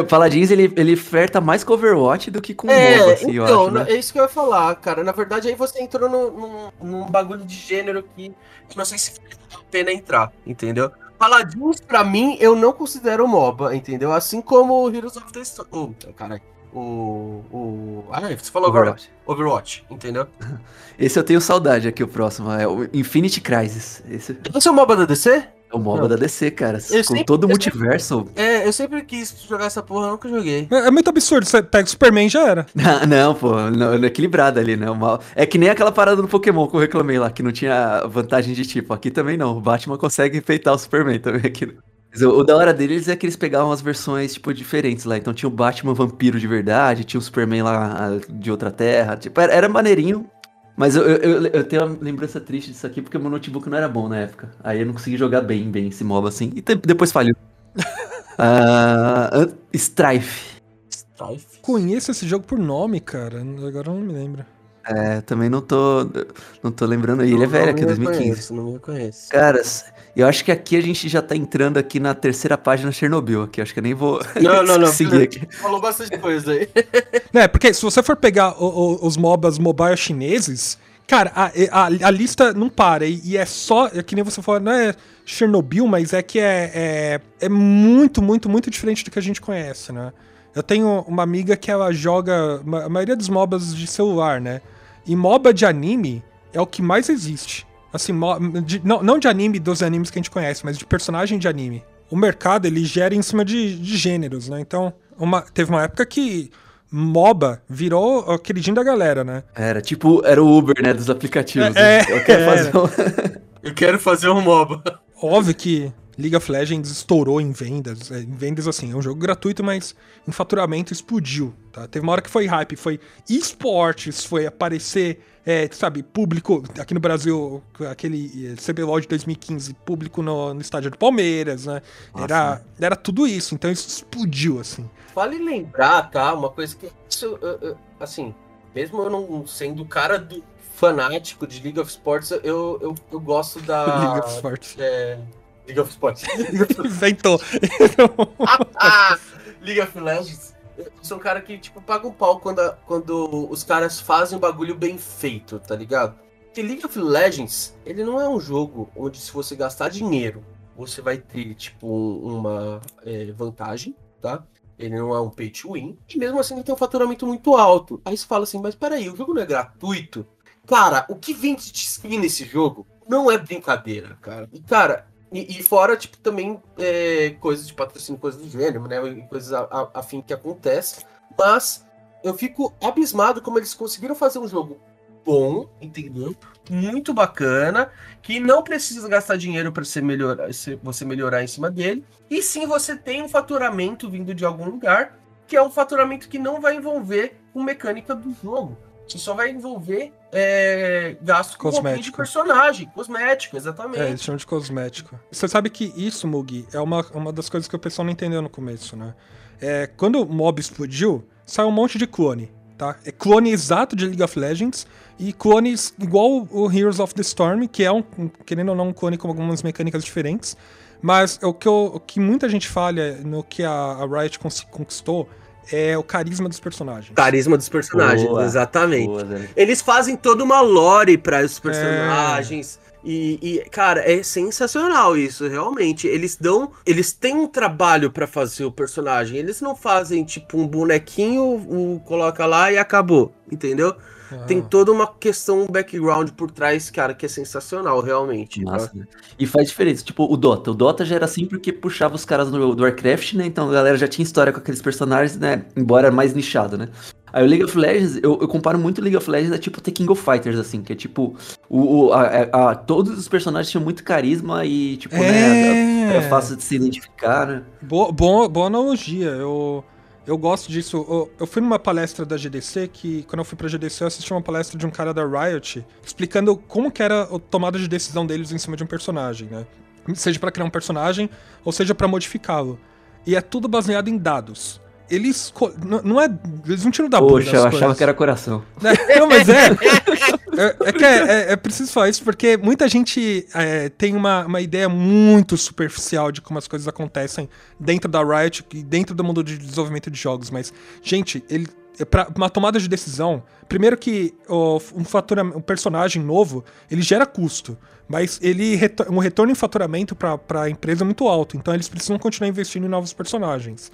O Paladins, ele, ele flerta mais com Overwatch do que com É, MOBA, assim, eu então, acho, né? é isso que eu ia falar, cara. Na verdade, aí você entrou num, num, num bagulho de gênero que que não sei se vale a pena entrar, entendeu? Paladins, pra mim, eu não considero MOBA, entendeu? Assim como o Heroes of the Storm. Oh, caralho. O. O. Ah, você falou agora. Overwatch. Overwatch, entendeu? Esse eu tenho saudade aqui, o próximo. É o Infinity Crisis. Esse... Esse é o MOBA da DC? É o MOBA Não. da DC, cara. Eu Com sempre- todo o eu sempre- multiverso. É, eu sempre quis jogar essa porra, eu nunca joguei. É, é muito absurdo. Você pega o Superman já era. Ah, não, pô, não, não é equilibrado ali, né? É que nem aquela parada do Pokémon que eu reclamei lá, que não tinha vantagem de tipo. Aqui também não. O Batman consegue enfeitar o Superman também aqui. O da hora deles é que eles pegavam as versões, tipo, diferentes lá. Então tinha o Batman vampiro de verdade, tinha o Superman lá ah, de outra terra. Tipo, era, era maneirinho. Mas eu, eu, eu- tenho uma lembrança triste disso aqui porque meu notebook não era bom na época. Aí eu não consegui jogar bem, bem esse MOBA assim. E te- depois falhou. Ah, an- Strife. Strife. Conheço esse jogo por nome, cara. Agora eu não me lembro. É, também não tô, não tô lembrando. E ele é velho aqui, me 2015. reconheço, Não me reconheço. Caras, eu acho que aqui a gente já tá entrando aqui na terceira página Chernobyl aqui. Acho que eu nem vou Não, não, não. seguir aqui. Falou bastante coisa aí. É, porque se você for pegar o- o- os MOBAs mobile chineses, cara, a, a, a lista não para. E, e é só, é que nem você falou, não é Chernobyl, mas é que é, é, é muito, muito, muito diferente do que a gente conhece, né? Eu tenho uma amiga que ela joga a maioria dos MOBAs de celular, né? E MOBA de anime é o que mais existe. Assim, de- não, não de anime dos animes que a gente conhece, mas de personagem de anime. O mercado, ele gera em cima de, de gêneros, né? Então, uma, teve uma época que MOBA virou o queridinho da galera, né? Era tipo, era o Uber, né, dos aplicativos. É, né? Eu quero fazer um... Eu quero fazer um MOBA. Óbvio que League of Legends estourou em vendas. é, Em vendas, assim, é um jogo gratuito, mas em faturamento explodiu. Tá? Teve uma hora que foi hype, foi esportes, foi aparecer, é, sabe, público. Aqui no Brasil, aquele eh, CBLOL de 2015, público no, no estádio do Palmeiras, né? Era, era tudo isso, então isso explodiu, assim. Vale lembrar, tá? Uma coisa que. Isso, assim, mesmo eu não sendo o cara do fanático de League of Sports, eu, eu, eu gosto da. League of Sports. É, League of Sports. Inventou. Ah, League of Legends. Eu sou um cara que, tipo, paga um pau quando, a- quando os caras fazem um bagulho bem feito, tá ligado? Porque League of Legends, ele não é um jogo onde se você gastar dinheiro, você vai ter, tipo, um- uma é, vantagem, tá? Ele não é um pay to win. E mesmo assim ele tem um faturamento muito alto. Aí você fala assim, mas peraí, o jogo não é gratuito? Cara, o que vem de skin nesse jogo não é brincadeira, cara. E, cara, e, e fora, tipo, também é, coisas de patrocínio, coisas do gênero, né? Coisas afim que acontece. Mas eu fico abismado como eles conseguiram fazer um jogo bom, entendeu? Muito bacana, que não precisa gastar dinheiro para você melhorar, você melhorar em cima dele. E sim, você tem um faturamento vindo de algum lugar, que é um faturamento que não vai envolver com mecânica do jogo. Que só vai envolver é, gasto com de personagem, cosmético, exatamente. É, eles chamam de cosmético. Você sabe que isso, Mugi, é uma, uma das coisas que o pessoal não entendeu no começo, né? É, quando o mob explodiu, saiu um monte de clone, tá? É clone exato de League of Legends e clones igual o Heroes of the Storm, que é um, querendo ou não, um clone com algumas mecânicas diferentes. Mas o que, eu- o que muita gente falha no que a, a Riot conquistou é o carisma dos personagens. Carisma dos personagens, Boa, exatamente. Boa. Eles fazem toda uma lore para os personagens. E, e, cara, é sensacional isso, realmente. Eles dão. Eles têm um trabalho pra fazer o personagem. Eles não fazem, tipo, um bonequinho, o, coloca lá e acabou. Entendeu? Ah. Tem toda uma questão, um background por trás, cara, que é sensacional, realmente. Massa, tá? né? E faz diferença. Tipo, o Dota. O Dota já era assim porque puxava os caras do, do Warcraft, né? Então a galera já tinha história com aqueles personagens, né? Embora mais nichado, né? Aí o League of Legends, eu, eu comparo muito o League of Legends a tipo The King of Fighters, assim, que é tipo. O, o- a- a- a- todos os personagens tinham muito carisma e, tipo, né? É. Era fácil de se identificar, né? Boa, boa, boa analogia. Eu, eu gosto disso. Eu, eu fui numa palestra da GDC que, quando eu fui pra GDC, eu assisti uma palestra de um cara da Riot explicando como que era a tomada de decisão deles em cima de um personagem, né? Seja pra criar um personagem ou seja pra modificá-lo. E é tudo baseado em dados. Eles. co- Não, não é. Eles não tiram da bunda Poxa, as eu coisas. achava que era coração. É, Não, mas é. É, é que é, é- é preciso falar isso porque muita gente é, tem uma, uma ideia muito superficial de como as coisas acontecem dentro da Riot e dentro do mundo de desenvolvimento de jogos. Mas, gente, ele. é Pra uma tomada de decisão, primeiro que um, fatura, um personagem novo, ele gera custo, mas ele um retorno em faturamento para a empresa é muito alto, então eles precisam continuar investindo em novos personagens.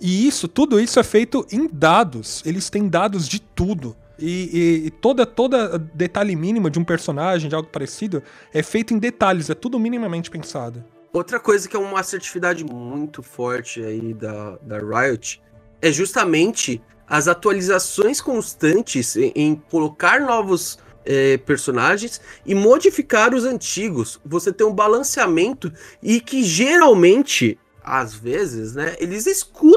E isso, tudo isso é feito em dados. Eles têm dados de tudo. E, e- e toda, toda detalhe mínimo de um personagem, de algo parecido, é feito em detalhes, é tudo minimamente pensado. Outra coisa que é uma assertividade muito forte aí da, da Riot é justamente as atualizações constantes em, em colocar novos é, personagens e modificar os antigos. Você tem um balanceamento e que geralmente, às vezes, né, eles escutam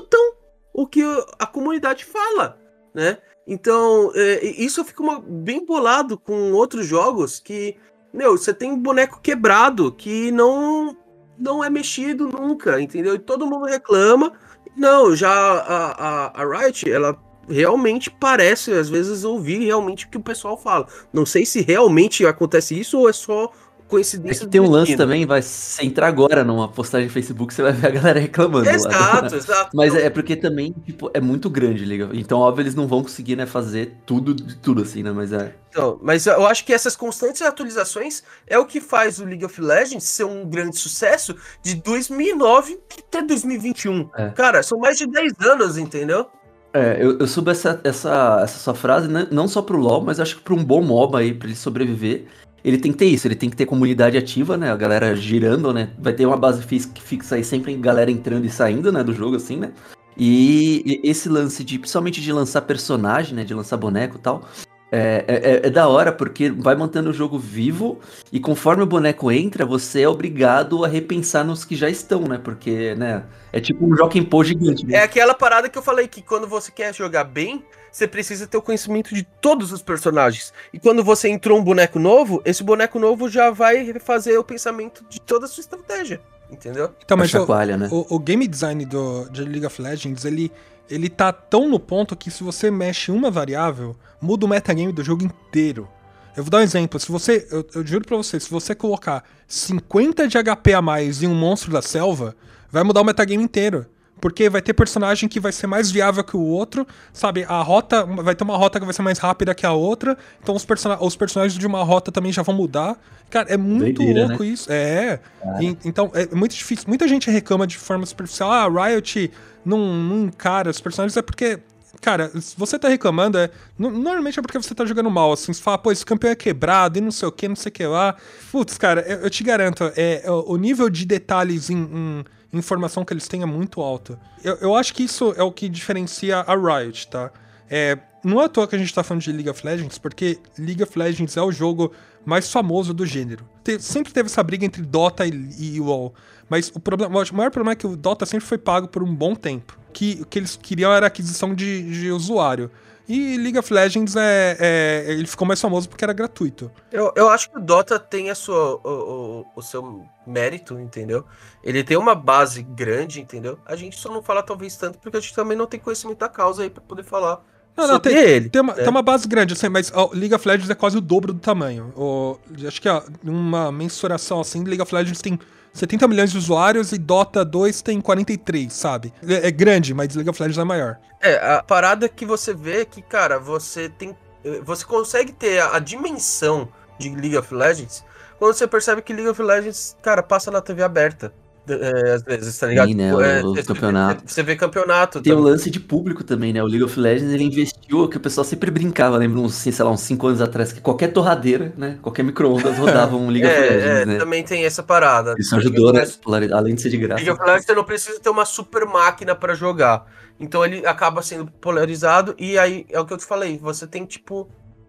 o que a comunidade fala, né? Então, é, isso fica uma, bem bolado com outros jogos que, meu, você tem boneco quebrado que não não é mexido nunca, entendeu? E todo mundo reclama. Não, já a, a, a Riot, ela realmente parece, às vezes, ouvir realmente o que o pessoal fala. Não sei se realmente acontece isso ou é só coincidência. É que tem um lance também, vai se entrar agora numa postagem no Facebook, você vai ver a galera reclamando. Exato, lá, exato. Mas é porque também, tipo, é muito grande, liga. Então, óbvio, eles não vão conseguir, né, fazer tudo de tudo assim, né? Mas é. Então, mas eu acho que essas constantes atualizações é o que faz o League of Legends ser um grande sucesso de 2009 até 2021. É. Cara, são mais de 10 anos, entendeu? É, eu, eu subo essa, essa, essa sua frase, né, não só pro LoL, mas acho que pra um bom MOBA aí, pra ele sobreviver, ele tem que ter isso, ele tem que ter comunidade ativa, né, a galera girando, né, vai ter uma base fixa aí, sempre galera entrando e saindo, né, do jogo, assim, né, e, esse lance de, principalmente de lançar personagem, né, de lançar boneco e tal, é, é, é, da hora, porque vai mantendo o jogo vivo e conforme o boneco entra, você é obrigado a repensar nos que já estão, né? Porque, né? É tipo um Jockey Pô gigante. Né? É aquela parada que eu falei que quando você quer jogar bem, você precisa ter o conhecimento de todos os personagens. E quando você entrou um boneco novo, esse boneco novo já vai fazer o pensamento de toda a sua estratégia. Entendeu? Então, mas chacoalha, o, né? o, o, game design do, de League of Legends, ele, ele tá tão no ponto que se você mexe uma variável, muda o metagame do jogo inteiro. Eu vou dar um exemplo. Se você. Eu, eu, juro pra você, se você colocar 50 de HP a mais em um monstro da selva, vai mudar o metagame inteiro. Porque vai ter personagem que vai ser mais viável que o outro, sabe? A rota. Vai ter uma rota que vai ser mais rápida que a outra. Então os, person os personagens de uma rota também já vão mudar. Cara, é muito Doideira, louco né? isso. É. E, então, é muito difícil. Muita gente reclama de forma superficial. Ah, Riot não, não encara os personagens. É porque Cara, se você tá reclamando, é. Normalmente é porque você tá jogando mal, assim. Você fala, pô, esse campeão é quebrado e não sei o que, não sei o que lá. Putz, cara, eu, eu te garanto, é, é, o nível de detalhes em, em, informação que eles têm é muito alto. Eu, eu acho que isso é o que diferencia a Riot, tá? É, não é à toa que a gente tá falando de League of Legends, porque League of Legends é o jogo mais famoso do gênero. Te, sempre teve essa briga entre Dota e, e WoW. Mas o, problema, o maior problema é que o Dota sempre foi pago por um bom tempo. Que que eles queriam era aquisição de, de usuário. E League of Legends é, é, ele ficou mais famoso porque era gratuito. Eu, eu acho que o Dota tem a sua, o, o, o, seu mérito, entendeu? Ele tem uma base grande, entendeu? A gente só não fala talvez tanto porque a gente também não tem conhecimento da causa aí para poder falar. Não, não, tem, ele, tem, uma, né? tem uma base grande, assim, mas League of Legends é quase o dobro do tamanho. O, acho que ó, uma mensuração assim, League of Legends tem 70 milhões de usuários e Dota 2 tem 43, sabe? É, é grande, mas League of Legends é maior. É, a parada que você vê é que, cara, você tem. Você consegue ter a, a dimensão de League of Legends quando você percebe que League of Legends, cara, passa na TV aberta. É, às vezes, tá ligado? Sim, né? Tipo, é, o, você, campeonato. Você vê campeonato. Tem também. o lance de público também, né? O League of Legends ele investiu, que o pessoal sempre brincava, lembra uns, sei lá, uns 5 anos atrás, que qualquer torradeira, né? Qualquer micro-ondas rodava um League é, of Legends, é, né? também tem essa parada. Isso ajudou, né? Além de ser de graça. League of Legends você não precisa ter uma super máquina para jogar. Então ele acaba sendo polarizado e aí é o que eu te falei, você tem tipo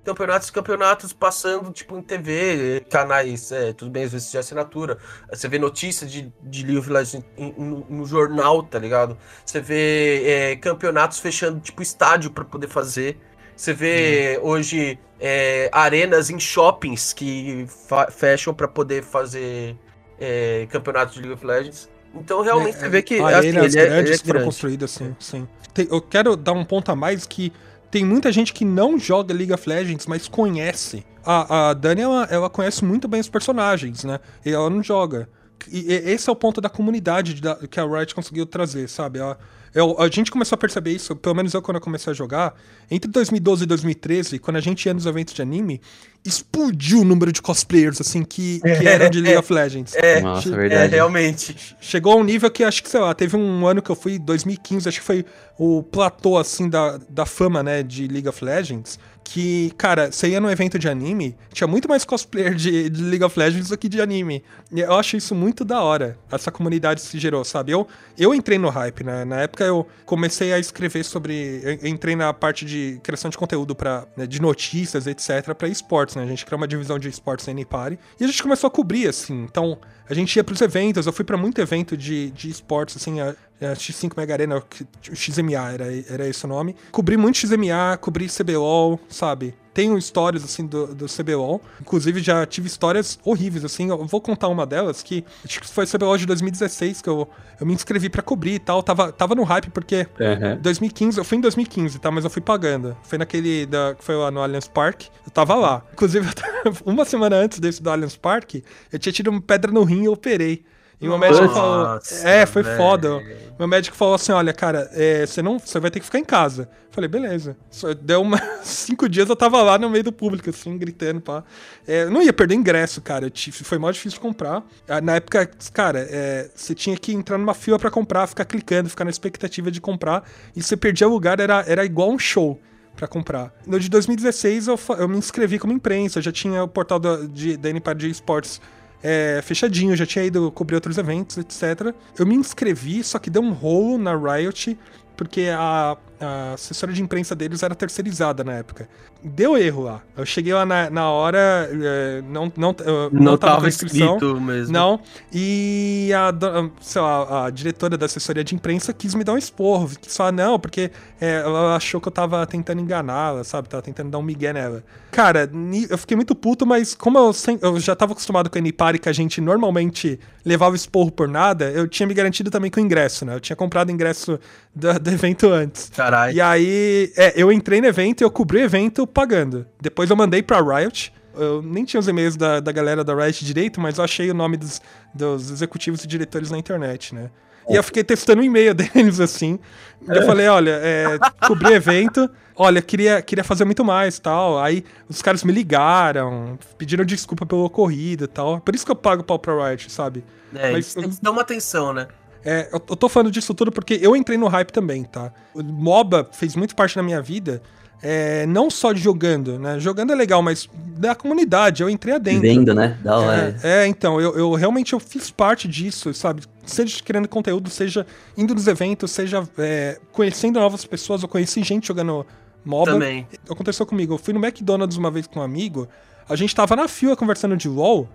campeonatos campeonatos passando, tipo, em TV, canais, é, tudo bem, às vezes de assinatura. Você vê notícias de, de League of Legends no, no, jornal, tá ligado? Você vê é, campeonatos fechando, tipo, estádio para poder fazer. Você vê hum. hoje é, arenas em shoppings que fecham para poder fazer é, campeonatos de League of Legends. Então, realmente, é, você vê que arenas assim, ele é, grandes é foram construídas, sim, sim. Eu quero dar um ponto a mais que tem muita gente que não joga League of Legends, mas conhece. A, a Dani, ela, ela conhece muito bem os personagens, né? E ela não joga. E, e esse é o ponto da comunidade da, que a Riot conseguiu trazer, sabe? A, eu, a gente começou a perceber isso, pelo menos eu quando eu comecei a jogar, entre 2012 e 2013, quando a gente ia nos eventos de anime, explodiu o número de cosplayers, assim, que, que eram de League of Legends. É, Nossa, é é, verdade. realmente. Chegou a um nível que acho que, sei lá, teve um ano que eu fui, 2015, acho que foi o platô, assim, da, da fama, né, de League of Legends. Que, cara, você ia num evento de anime, tinha muito mais cosplayer de, de League of Legends do que de anime. E eu acho isso muito da hora, essa comunidade se gerou, sabe? Eu, eu entrei no hype, né? Na época eu comecei a escrever sobre. Eu entrei na parte de criação de conteúdo para de notícias, etc., pra esportes, né? A gente criou uma divisão de esportes na N-Party. E a gente começou a cobrir, assim. Então, a gente ia pros eventos, eu fui pra muito evento de, de esportes, assim, a X5 Mega Arena, o XMA era, era esse o nome. Cobri muito XMA, cobri CBLOL, sabe? Tenho histórias, assim, do, do CBLOL. Inclusive, já tive histórias horríveis, assim. Eu vou contar uma delas, que acho que foi o CBLOL de 2016, que eu, eu me inscrevi pra cobrir e tal. Tava, tava no hype, porque Aham. 2015, eu fui em 2015, tá? Mas eu fui pagando. Foi naquele da, foi lá no Allianz Park. Eu tava lá. Inclusive, eu tava- uma semana antes desse do Allianz Park, eu tinha tido uma pedra no rim e eu operei. E o meu médico Nossa, falou. É, foi velho. foda. Meu médico falou assim: olha, cara, é, você não. Você vai ter que ficar em casa. Eu Falei, beleza. Só deu uma, cinco dias eu tava lá no meio do público, assim, gritando, pá. É, eu não ia perder ingresso, cara. Eu tive- foi mó difícil de comprar. Ah, Na época, cara, é, você tinha que entrar numa fila pra comprar, ficar clicando, ficar na expectativa de comprar. E você perdia lugar, era, era igual um show pra comprar. No de 2016 eu, eu me inscrevi como imprensa, já tinha o portal da, de, da NPAD Esportes é, fechadinho, já tinha ido cobrir outros eventos, etc. Eu me inscrevi, só que deu um rolo na Riot, porque a, a assessora de imprensa deles era terceirizada na época. Deu erro lá. Eu cheguei lá na, na hora, é, não, não, eu Não, tava tava escrito mesmo. Não, e a, sei lá, a diretora da assessoria de imprensa quis me dar um esporro. Quis falar, não, porque é, ela achou que eu tava tentando enganá-la, sabe? Tava tentando dar um migué nela. Cara, eu fiquei muito puto, mas como eu, sem- eu já tava acostumado com a Nipari, que a gente normalmente levava esporro por nada, eu tinha me garantido também com o ingresso, né? Eu tinha comprado ingresso do, do evento antes. Caralho. E aí, é, eu entrei no evento e eu cobri o evento pagando. Depois eu mandei pra Riot. Eu nem tinha os e-mails da, da galera da Riot direito, mas eu achei o nome dos, dos executivos e diretores na internet, né? E eu fiquei testando o e-mail deles, assim. Eu falei, olha, é, cobri evento, olha, queria, queria fazer muito mais tal. Aí os caras me ligaram, pediram desculpa pelo ocorrido e tal. Por isso que eu pago pau pra Riot, sabe? É, Mas- tem que dar uma atenção, né? É, eu, eu tô falando disso tudo porque eu entrei no hype também, tá? O MOBA fez muito parte da minha vida, é, não só de jogando, né? Jogando é legal, mas da comunidade, eu entrei adentro. Vendo, né? Da hora. É, é, então, eu, eu realmente eu fiz parte disso, sabe? Seja criando conteúdo, seja indo nos eventos, seja é, conhecendo novas pessoas. Eu conheci gente jogando MOBA. Também. Aconteceu comigo. Eu fui no McDonald's uma vez com um amigo, a gente tava na fila conversando de LOL.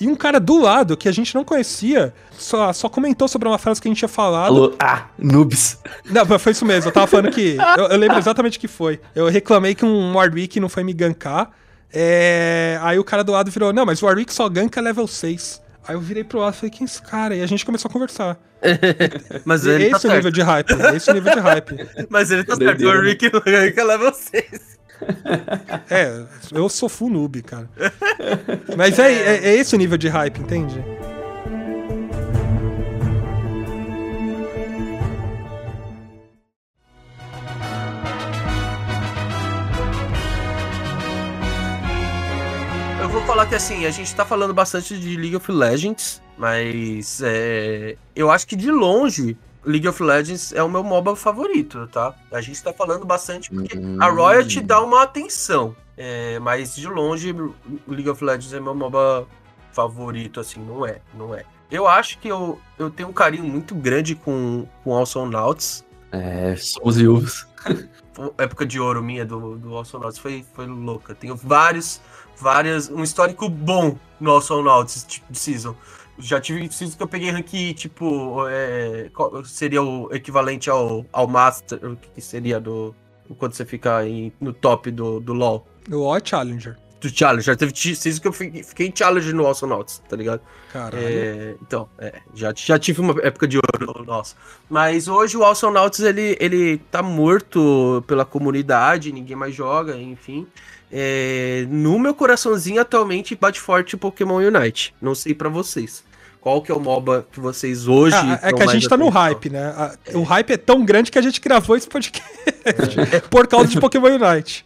E um cara do lado, que a gente não conhecia, só, só comentou sobre uma frase que a gente tinha falado. Falou, ah, noobs. Não, mas foi isso mesmo. Eu tava falando que. Eu, eu lembro exatamente o que foi. Eu reclamei que um Warwick não foi me gankar. É, aí o cara do lado virou: Não, mas o Warwick só ganka level 6. Aí eu virei pro lado e falei: Quem é esse cara? E a gente começou a conversar. Mas E ele tá esse é o nível de hype. Esse é o nível de hype. Mas ele tá certo. O né? Rick Rick leva vocês. É, eu sou full noob, cara. Mas é, é, é esse o nível de hype, entende? Eu vou falar que assim, a gente tá falando bastante de League of Legends, mas é, eu acho que de longe League of Legends é o meu MOBA favorito, tá? A gente tá falando bastante porque Hum. a Riot dá uma atenção, é, mas de longe League of Legends é meu MOBA favorito, assim, não é, não é. Eu acho que eu, eu tenho um carinho muito grande com, com Awesome Nauts. É, somos viúvos. Época de ouro minha do, do Awesome Nauts foi, foi louca. Tenho vários, várias, um histórico bom no Awesome Nauts, de season. Já tive season que eu peguei rank, tipo, é, seria o equivalente ao, ao Master, o que seria do, quando você fica em- no top do, do LoL. O LoL é Challenger. Do Challenge, já teve season que eu fiquei, fiquei em Challenge no Awesome Nauts, tá ligado? Caralho. É, então, é, já, já tive uma época de ouro, nossa. Mas hoje o Alsonauts, ele, ele tá morto pela comunidade, ninguém mais joga, enfim. É, no meu coraçãozinho, atualmente, bate forte Pokémon Unite. Não sei pra vocês. Qual que é o MOBA que vocês hoje... Ah, é que a gente tá no atenção? hype, né? A- O hype é tão grande que a gente gravou esse podcast. Por causa de Pokémon Unite.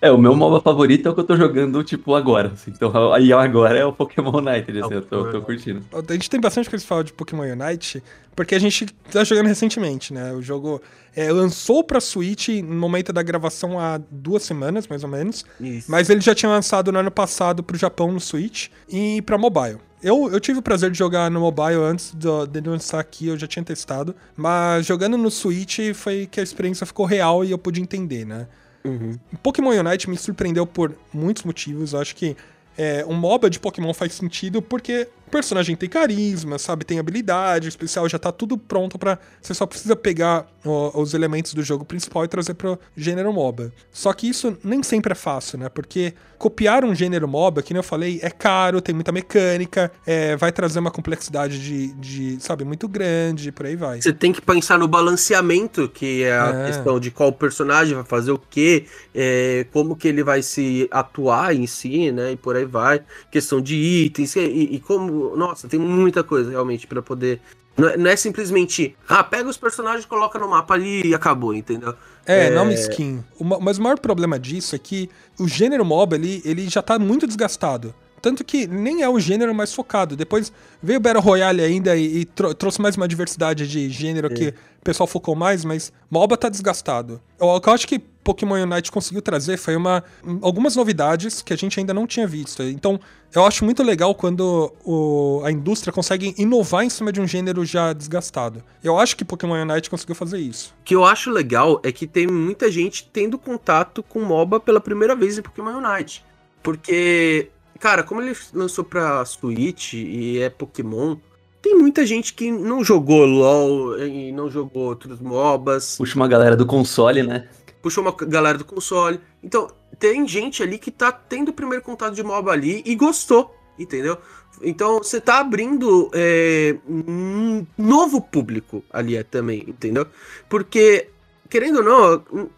É, o meu MOBA favorito é o que eu tô jogando, tipo, agora. assim. Então, aí agora é o Pokémon United, assim, É o eu tô, tô curtindo. A gente tem bastante coisa pra falar de Pokémon Unite, porque a gente tá jogando recentemente, né? O jogo é, lançou pra Switch no momento da gravação há duas semanas, mais ou menos. Isso. Mas ele já tinha lançado no ano passado pro Japão no Switch e pra mobile. Eu, eu tive o prazer de jogar no mobile antes do, de lançar aqui, eu já tinha testado. Mas jogando no Switch foi que a experiência ficou real e eu pude entender, né? Uhum. Pokémon Unite me surpreendeu por muitos motivos. Eu acho que é, um MOBA de Pokémon faz sentido porque personagem tem carisma, sabe? Tem habilidade especial, já tá tudo pronto pra. Você só precisa pegar ó, os elementos do jogo principal e trazer pro gênero MOBA. Só que isso nem sempre é fácil, né? Porque copiar um gênero MOBA, que nem eu falei, é caro, tem muita mecânica, é, vai trazer uma complexidade de, de, sabe, muito grande, por aí vai. Você tem que pensar no balanceamento, que é a É. questão de qual personagem vai fazer o quê, é, como que ele vai se atuar em si, né? E por aí vai. Questão de itens, e, e como. Nossa, tem muita coisa realmente pra poder. Não é, não é simplesmente, ah, pega os personagens, coloca no mapa ali e acabou, entendeu? É, É. não uma skin. O ma- mas o maior problema disso é que o gênero MOBA ele, ele já tá muito desgastado. Tanto que nem é o gênero mais focado. Depois veio o Battle Royale ainda e, e tro- trouxe mais uma diversidade de gênero que o pessoal focou mais, mas MOBA tá desgastado. O, que eu acho que Pokémon Unite conseguiu trazer foi uma, algumas novidades que a gente ainda não tinha visto. Então, eu acho muito legal quando o- a indústria consegue inovar em cima de um gênero já desgastado. Eu acho que Pokémon Unite conseguiu fazer isso. O que eu acho legal é que tem muita gente tendo contato com MOBA pela primeira vez em Pokémon Unite. Porque, cara, como ele lançou pra Switch e é Pokémon, tem muita gente que não jogou LoL e não jogou outros MOBAs, Puxa uma galera do console, né? puxou uma galera do console. Então, tem gente ali que tá tendo o primeiro contato de MOBA ali e gostou, entendeu? Então, você tá abrindo é, um novo público ali é, também, entendeu? Porque, querendo ou não,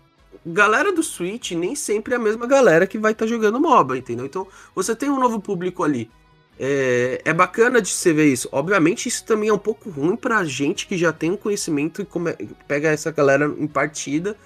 galera do Switch nem sempre é a mesma galera que vai estar jogando MOBA, entendeu? Então, você tem um novo público ali. É, é bacana de você ver isso. Obviamente, isso também é um pouco ruim pra gente que já tem um conhecimento e come- pega essa galera em partida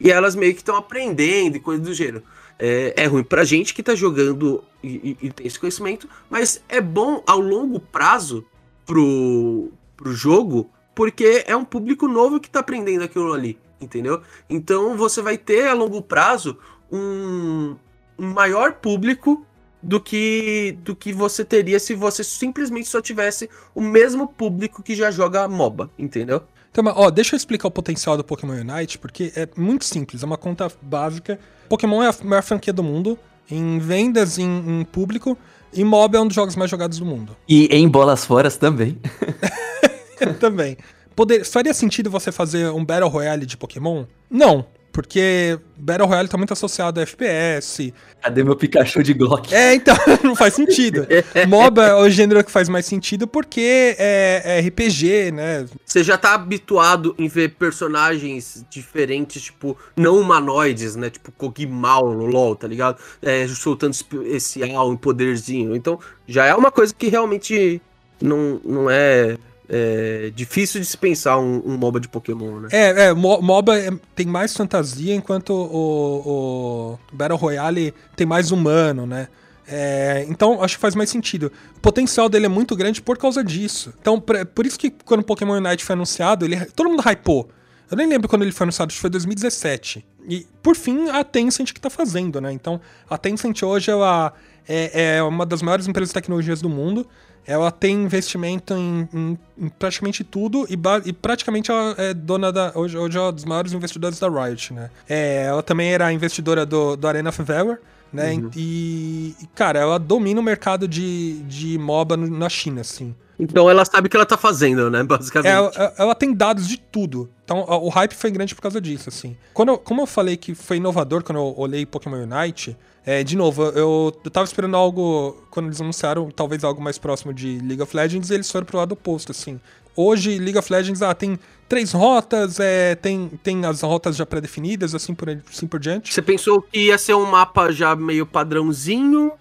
e elas meio que estão aprendendo e coisa do gênero. É, é ruim pra gente que tá jogando e, e- e tem esse conhecimento, mas é bom ao longo prazo pro, pro jogo, porque é um público novo que tá aprendendo aquilo ali, entendeu? Então você vai ter a longo prazo um, um maior público do que do que você teria se você simplesmente só tivesse o mesmo público que já joga MOBA, entendeu? Então, mas, ó, deixa eu explicar o potencial do Pokémon Unite, porque é muito simples, é uma conta básica. Pokémon é a maior franquia do mundo, em vendas, em, em público, e MOB é um dos jogos mais jogados do mundo. E em bolas foras também. Também. Poder, faria sentido você fazer um Battle Royale de Pokémon? Não, porque Battle Royale tá muito associado a FPS. Cadê meu Pikachu de Glock? É, então, não faz sentido. MOBA é o gênero que faz mais sentido porque é, é RPG, né? Você já tá habituado em ver personagens diferentes, tipo, não humanoides, né? Tipo, Kog'Maw no LoL, tá ligado? É, soltando especial, em poderzinho. Então, já é uma coisa que realmente não, não é, é difícil de se pensar um, um MOBA de Pokémon, né? É, é, Mo- MOBA é- tem mais fantasia, enquanto o, o Battle Royale tem mais humano, né? É, então, acho que faz mais sentido. O potencial dele é muito grande por causa disso. Então, pra- por isso que quando o Pokémon Unite foi anunciado, ele, todo mundo hypou. Eu nem lembro quando ele foi anunciado, acho que foi 2017. E, por fim, a Tencent que tá fazendo, né? Então, a Tencent hoje, ela é, é uma das maiores empresas de tecnologias do mundo. Ela tem investimento em, em- em praticamente tudo e, e praticamente ela é dona da. Hoje, hoje é uma dos maiores investidores da Riot, né? É, ela também era investidora do, do Arena of Valor, né? E, e, cara, ela domina o mercado de, de MOBA na China, assim. Então ela sabe o que ela tá fazendo, né? É, Basicamente. ela, ela tem dados de tudo. Então, o hype foi grande por causa disso, assim. Quando eu- como eu falei que foi inovador quando eu olhei Pokémon Unite, é, de novo, eu, eu tava esperando algo, quando eles anunciaram, talvez algo mais próximo de League of Legends, e eles foram pro lado oposto, assim. Hoje, League of Legends, ah, tem três rotas, é, tem, tem as rotas já pré-definidas, assim por, assim por diante. Você pensou que ia ser um mapa já meio padrãozinho,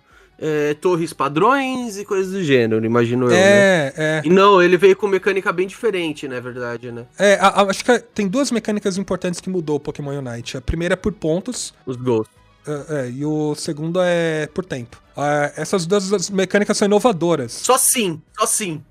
é, torres padrões e coisas do gênero, imagino eu, né? É, é. E não, ele veio com mecânica bem diferente, na verdade, né? É, a- a- acho que tem duas mecânicas importantes que mudou o Pokémon Unite. A primeira é por pontos, Os Ghosts. É, é, e o segundo é por tempo. É, essas duas mecânicas são inovadoras. Só sim, só sim.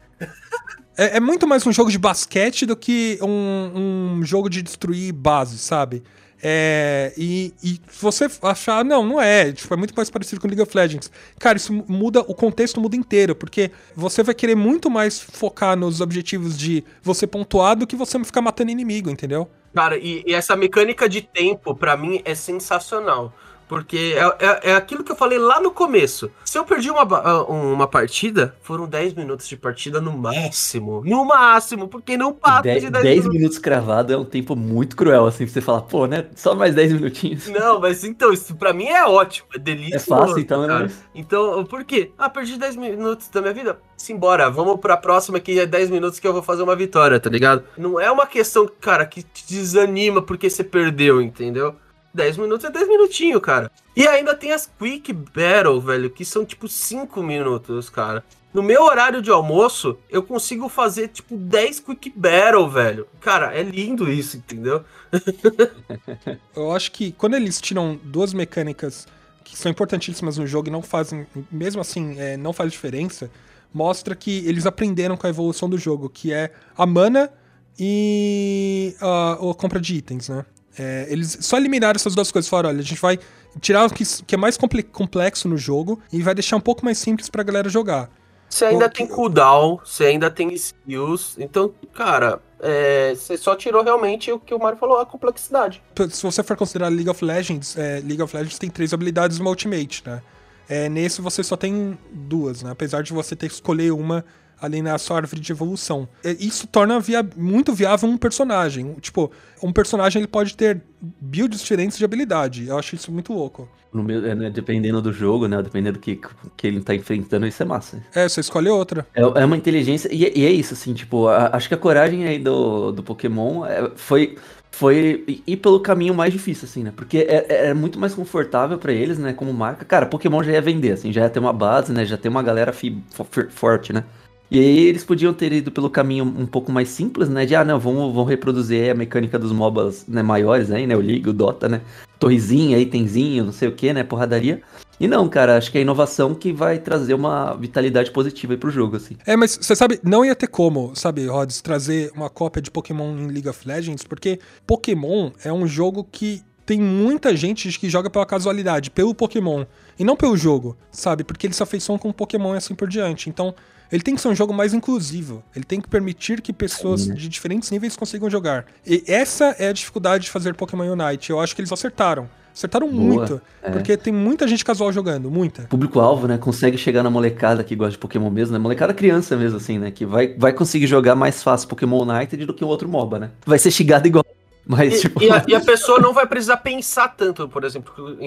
É, é muito mais um jogo de basquete do que um, um jogo de destruir bases, sabe? É, e, e você achar, não, não é, tipo, é muito mais parecido com League of Legends. Cara, isso muda, o contexto muda inteiro, porque você vai querer muito mais focar nos objetivos de você pontuar do que você ficar matando inimigo, entendeu? Cara, e, e essa mecânica de tempo, para mim, é sensacional. Porque é, é, é, aquilo que eu falei lá no começo. Se eu perdi uma, ah, uma partida, foram 10 minutos de partida no máximo. No máximo, porque não passa de 10, 10 minutos. minutos cravado é um tempo muito cruel, assim, pra você falar, pô, né? Só mais 10 minutinhos. Não, mas então, isso pra mim é ótimo, é delícia. É fácil, então, né? Então, por quê? Ah, perdi 10 minutos da minha vida? Simbora, vamos pra próxima que é 10 minutos que eu vou fazer uma vitória, tá ligado? Não é uma questão, cara, que te desanima porque você perdeu, entendeu? 10 minutos é 10 minutinhos, cara. E ainda tem as Quick Battle, velho, que são tipo 5 minutos, cara. No meu horário de almoço, eu consigo fazer tipo 10 Quick Battle, velho. Cara, é lindo isso, entendeu? eu acho que quando eles tiram duas mecânicas que são importantíssimas no jogo e não fazem, mesmo assim, é, não faz diferença, mostra que eles aprenderam com a evolução do jogo, que é a mana e a, a compra de itens, né? É, eles só eliminaram essas duas coisas. Falaram, olha, a gente vai tirar o que, que é mais complexo no jogo e vai deixar um pouco mais simples pra galera jogar. Você ainda tem cooldown, você ainda tem skills. Então, cara, é, você só tirou realmente o que o Mario falou, a complexidade. Se você for considerar League of Legends, é, League of Legends tem três habilidades no Ultimate, né? É, nesse você só tem duas, né? Apesar de você ter que escolher uma ali na sua árvore de evolução. Isso torna via muito viável um personagem. Tipo, um personagem ele pode ter builds diferentes de habilidade. Eu acho isso muito louco. Meu, é, né, dependendo do jogo, né? Dependendo do que, que ele tá enfrentando, isso é massa. É, você escolhe outra. É, é uma inteligência. E, e, é isso, assim, tipo, a, acho que a coragem aí do, do Pokémon é, foi foi ir pelo caminho mais difícil, assim, né? Porque é, é, é muito mais confortável para eles, né? Como marca. Cara, Pokémon já ia vender, assim, já ia ter uma base, né? Já tem uma galera fi, forte, né? E aí eles podiam ter ido pelo caminho um pouco mais simples, né? De, ah, não, vamos, vamos reproduzir a mecânica dos MOBAs né, maiores aí, né? O League, o Dota, né? Torrezinha, itemzinho, não sei o que, né? Porradaria. E não, cara, acho que é a inovação que vai trazer uma vitalidade positiva aí pro jogo, assim. É, mas você sabe, não ia ter como, sabe, Rods, trazer uma cópia de Pokémon em League of Legends, porque Pokémon é um jogo que tem muita gente que joga pela casualidade, pelo Pokémon, e não pelo jogo, sabe? Porque eles se afeiçoam com o Pokémon e assim por diante. Então, ele tem que ser um jogo mais inclusivo. Ele tem que permitir que pessoas de diferentes níveis consigam jogar. E essa é a dificuldade de fazer Pokémon Unite. Eu acho que eles acertaram. Acertaram Boa, muito. É. Porque tem muita gente casual jogando, muita. Público-alvo, né? Consegue chegar na molecada que gosta de Pokémon mesmo, né? Molecada criança mesmo, assim, né? Que vai, vai conseguir jogar mais fácil Pokémon United do que o outro MOBA, né? Vai ser xingado igual. Mas, e, tipo... e, a, e, a, pessoa não vai precisar pensar tanto, por exemplo,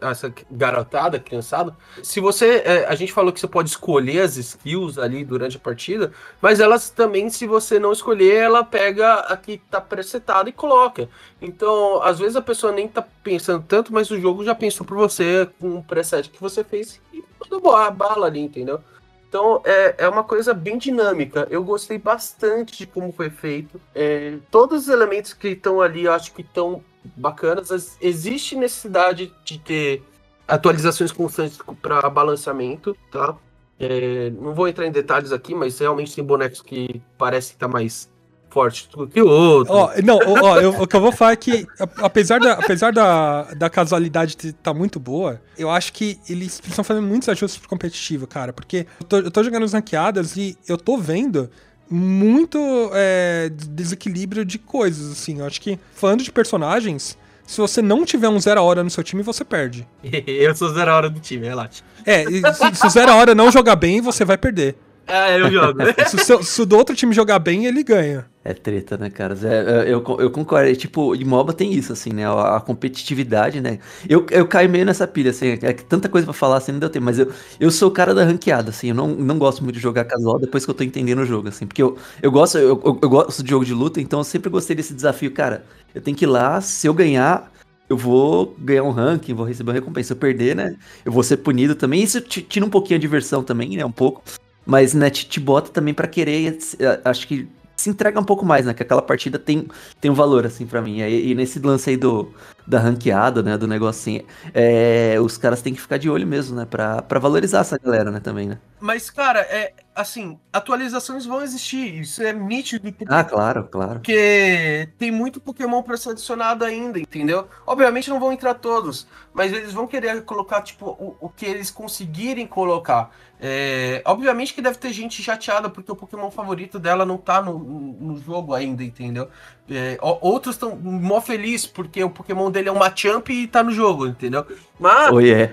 essa garotada, criançada. Se você. É, a gente falou que você pode escolher as skills ali durante a partida, mas elas também, se você não escolher, ela pega a que tá presetada e coloca. Então, às vezes a pessoa nem tá pensando tanto, mas o jogo já pensou por você com um preset que você fez e mandou a bala ali, entendeu? Então é, é uma coisa bem dinâmica. Eu gostei bastante de como foi feito. É, todos os elementos que estão ali, eu acho que estão bacanas. Existe necessidade de ter atualizações constantes para balanceamento, tá? É, não vou entrar em detalhes aqui, mas realmente tem bonecos que parece que tá mais forte que o outro. Ó, não, ó, eu, o que eu vou falar é que, apesar da, apesar da, da casualidade estar tá muito boa, eu acho que eles estão fazendo muitos ajustes pro competitivo, cara. Porque eu tô, eu tô jogando as ranqueadas e eu tô vendo muito é, desequilíbrio de coisas, assim. Eu acho que, falando de personagens, se você não tiver um zero hora no seu time, você perde. eu sou zero hora do time, relaxa. É, se, se o zero hora não jogar bem, você vai perder. É, eu jogo. se, o, se o do outro time jogar bem, ele ganha. É treta, né, cara? É, eu, eu concordo. Tipo, em MOBA tem isso, assim, né? A, a, competitividade, né? Eu, eu caio meio nessa pilha, assim. É que tanta coisa pra falar, assim, não deu tempo. Mas eu, eu sou o cara da ranqueada, assim. Eu não, não gosto muito de jogar casual depois que eu tô entendendo o jogo, assim. Porque eu, eu, gosto, eu, eu, eu gosto de jogo de luta, então eu sempre gostei desse desafio. Cara, eu tenho que ir lá, se eu ganhar, eu vou ganhar um ranking, vou receber uma recompensa. Se eu perder, né? Eu vou ser punido também. Isso tira um pouquinho a diversão também, né? Um pouco. Mas, né, te, te bota também para querer. Acho que se entrega um pouco mais, né? Que aquela partida tem, tem um valor, assim, para mim. E, e, nesse lance aí do, da ranqueada, né? Do negocinho. É, os caras têm que ficar de olho mesmo, né? Pra, pra valorizar essa galera, né? Também, né? Mas, cara, é assim, atualizações vão existir. Isso é nítido. Porque, Ah, claro, claro. porque tem muito Pokémon pra ser adicionado ainda, entendeu? Obviamente não vão entrar todos, mas eles vão querer colocar, tipo, o, o que eles conseguirem colocar. É, obviamente que deve ter gente chateada porque o Pokémon favorito dela não tá no, no jogo ainda, entendeu? É, outros estão mó felizes porque o Pokémon dele é um Machamp e tá no jogo, entendeu? Mas, Oi, é.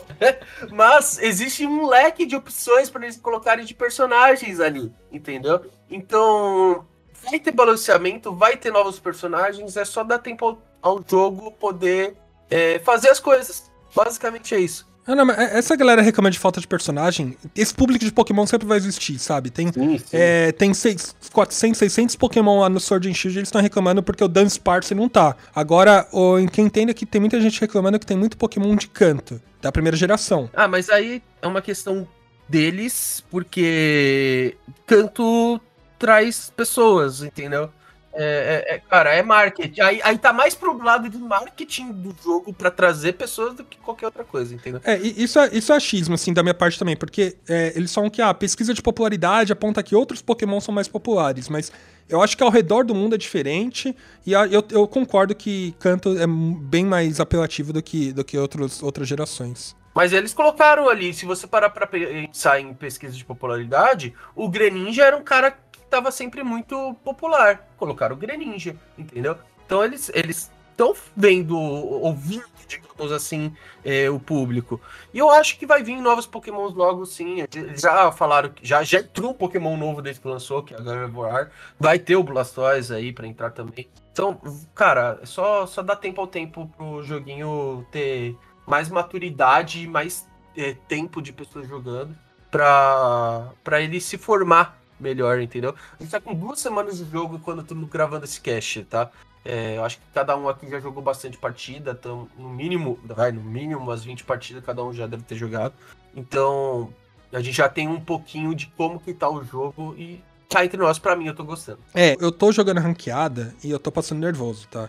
mas existe um leque de opções para eles colocarem de personagens ali, entendeu? Então, vai ter balanceamento, vai ter novos personagens, é só dar tempo ao, ao jogo poder é, fazer as coisas. Basicamente é isso. Ah, não, mas essa galera reclama de falta de personagem. Esse público de Pokémon sempre vai existir, sabe? Tem, Sim, sim. é, tem seis, 400, 600 Pokémon lá no Sword and Shield, eles estão reclamando porque o Dance Party não tá. Agora, o, em quem entenda que tem muita gente reclamando que tem muito Pokémon de canto, da primeira geração. Ah, mas aí é uma questão deles, porque canto traz pessoas, entendeu? É, é- é- cara, é marketing. Aí, aí tá mais pro lado do marketing do jogo pra trazer pessoas do que qualquer outra coisa, entendeu? É, isso é, isso é achismo, assim, da minha parte também, porque é, eles falam que a pesquisa de popularidade aponta que outros Pokémon são mais populares, mas eu acho que ao redor do mundo é diferente, e eu, eu concordo que Canto é bem mais apelativo do que, do que outros, outras gerações. Mas eles colocaram ali, se você parar pra pensar em pesquisa de popularidade, o Greninja era um cara que tava sempre muito popular. Colocaram o Greninja, entendeu? Então eles eles estão vendo, ouvindo, digamos assim, é, o público. E eu acho que vai vir novos Pokémons logo, sim. Já falaram que já, já entrou um Pokémon novo desde que lançou, que é a Gardevoir. Vai ter o Blastoise aí pra entrar também. Então, cara, é só, só dá tempo ao tempo pro joguinho ter mais maturidade e mais é, tempo de pessoas jogando pra, pra ele se formar melhor, entendeu? A gente tá com duas semanas de jogo quando estamos gravando esse cast, tá? É, eu acho que cada um aqui já jogou bastante partida, então, no mínimo, vai, no mínimo umas 20 partidas cada um já deve ter jogado. Então, a gente já tem um pouquinho de como que tá o jogo e cá entre nós, pra mim, eu tô gostando. É, eu tô jogando ranqueada e eu tô passando nervoso, tá?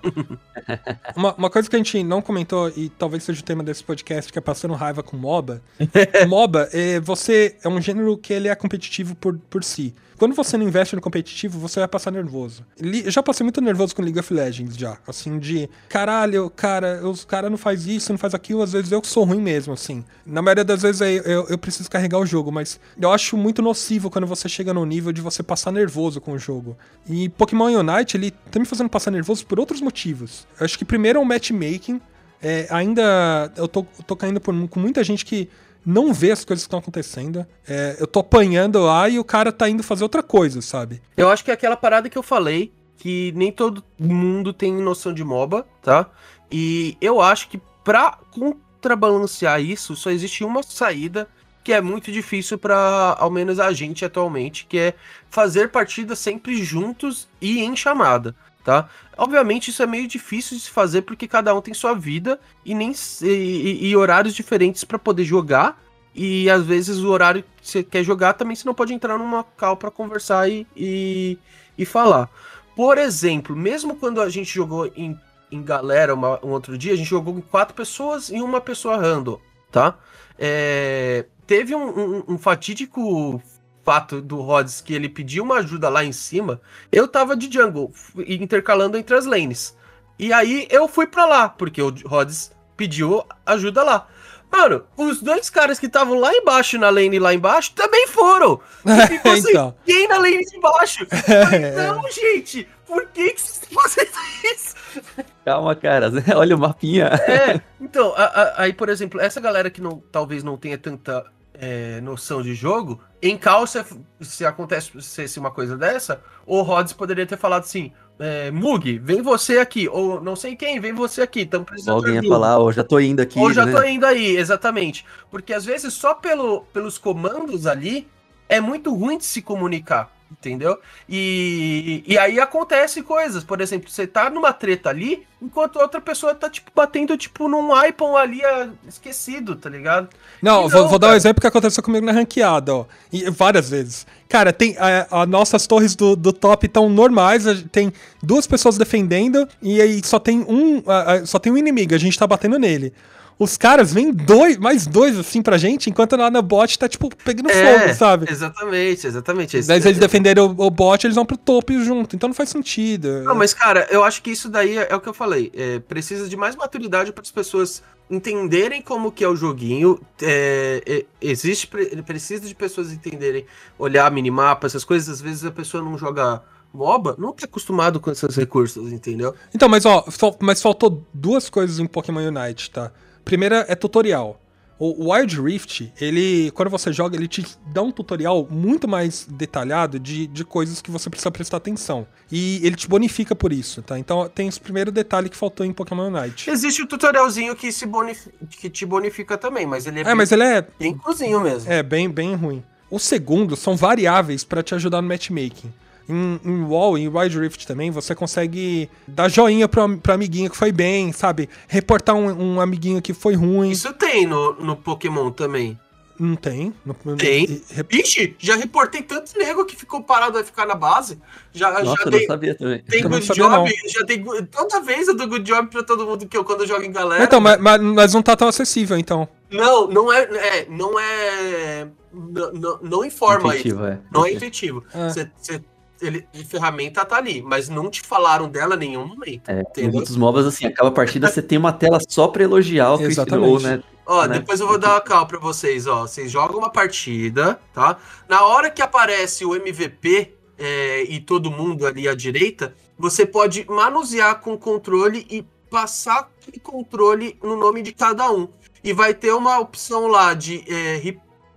uma, uma coisa que a gente não comentou, e talvez seja o tema desse podcast, que é passando raiva com MOBA. MOBA, é, você é um gênero que ele é competitivo por, por si. Quando você não investe no competitivo, você vai passar nervoso. Eu já passei muito nervoso com League of Legends, já. Assim, de caralho, cara, os cara não faz isso, não faz aquilo, às vezes eu sou ruim mesmo, assim. Na maioria das vezes eu, eu, eu preciso carregar o jogo, mas eu acho muito nocivo quando você chega no nível de você passar nervoso com o jogo. E Pokémon Unite, ele tá me fazendo passar nervoso por outros motivos. Eu acho que primeiro é o matchmaking. É, ainda eu tô, eu tô caindo por, com muita gente que não vê as coisas que estão acontecendo. É, eu tô apanhando lá e o cara tá indo fazer outra coisa, sabe? Eu acho que é aquela parada que eu falei, que nem todo mundo tem noção de MOBA, tá? E eu acho que pra contrabalancear isso, só existe uma saída que é muito difícil pra, ao menos a gente atualmente, que é fazer partidas sempre juntos e em chamada, tá? Obviamente isso é meio difícil de se fazer porque cada um tem sua vida e nem e, e- horários diferentes pra poder jogar. E às vezes o horário que você quer jogar também você não pode entrar numa call pra conversar e, e, e falar. Por exemplo, mesmo quando a gente jogou em, em galera uma- um outro dia, a gente jogou com quatro pessoas e uma pessoa random, tá? É, teve um, um- um fatídico fato do Rhodes que ele pediu uma ajuda lá em cima. Eu tava de jungle, intercalando entre as lanes. E aí eu fui pra lá, porque o Rhodes pediu ajuda lá. Mano, os dois caras que estavam lá embaixo na lane lá embaixo também foram. E ficou assim, então. quem na lane de baixo? Falei, Não, gente, por que, que vocês estão fazendo isso? Calma, cara. Olha o mapinha. É, então, a- a- aí, por exemplo, essa galera que não, talvez não tenha tanta é, noção de jogo, em cal, se, se acontece se uma coisa dessa, o Rods poderia ter falado assim: é, Mug, vem você aqui, ou não sei quem, vem você aqui, estamos precisando Alguém ia falar, ó, já tô indo aqui. Ou já né? tô indo aí, exatamente. Porque às vezes só pelo, pelos comandos ali é muito ruim de se comunicar. Entendeu? E, e aí acontece coisas, por exemplo, você tá numa treta ali, enquanto outra pessoa tá, tipo, batendo, tipo, num iPhone ali ah, esquecido, tá ligado? Não, E vou, não, vou dar um exemplo que aconteceu comigo na ranqueada, ó. E várias vezes. Cara, tem. A, a nossas torres do, do top estão normais, tem duas pessoas defendendo, e aí só tem um. a- a- só tem um inimigo, a gente tá batendo nele. Os caras vêm dois, mais dois assim pra gente, enquanto lá na bot tá, tipo, pegando fogo, sabe? Exatamente, exatamente. Daí se eles defenderem o, o bot, eles vão pro topo junto. Então não faz sentido. Não, mas cara, eu acho que isso daí é, é o que eu falei. É, precisa de mais maturidade para as pessoas entenderem como que é o joguinho. É, é, existe pre- precisa de pessoas entenderem, olhar minimapa, essas coisas. Às vezes a pessoa não joga MOBA, não tá acostumado com esses recursos, entendeu? Então, mas ó, mas faltou duas coisas em Pokémon Unite, tá? Primeira é tutorial. O Wild Rift, ele, quando você joga, ele te dá um tutorial muito mais detalhado de, de coisas que você precisa prestar atenção. E ele te bonifica por isso, tá? Então tem esse primeiro detalhe que faltou em Pokémon Unite. Existe o tutorialzinho que, se bonif- que te bonifica também, mas ele é, É, mas ele é, bem cruzinho mesmo. é bem, bem ruim. O segundo são variáveis pra te ajudar no matchmaking. Em, em WoW, em Wild Rift também, você consegue dar joinha pro, pro amiguinho que foi bem, sabe? Reportar um, um amiguinho que foi ruim. Isso tem no, no Pokémon também. Não tem. Não, não- Tem. e- re- Ixi, já reportei tanto nego que ficou parado vai ficar na base. Já, Nossa, já eu dei, não sabia também. Tem Eu não good sabia, job, já tem toda vez eu dou good job pra todo mundo que eu quando eu jogo em galera. Então, mas, mas, mas não tá tão acessível, então. Não, não é, é não é não, não, não informa isso. Intuitivo, é. Não é intuitivo. É. Ele, a ferramenta tá ali, mas não te falaram dela em nenhum momento. É, tem Entendeu? muitos MOBAs assim, acaba a partida, você tem uma tela só pra elogiar o Cristiano, Exatamente. ou, né? Ó, né? depois eu vou dar uma cal pra vocês, ó. Vocês jogam uma partida, tá? Na hora que aparece o MVP é, e todo mundo ali à direita, você pode manusear com o controle e passar o controle no nome de cada um. E vai ter uma opção lá de é,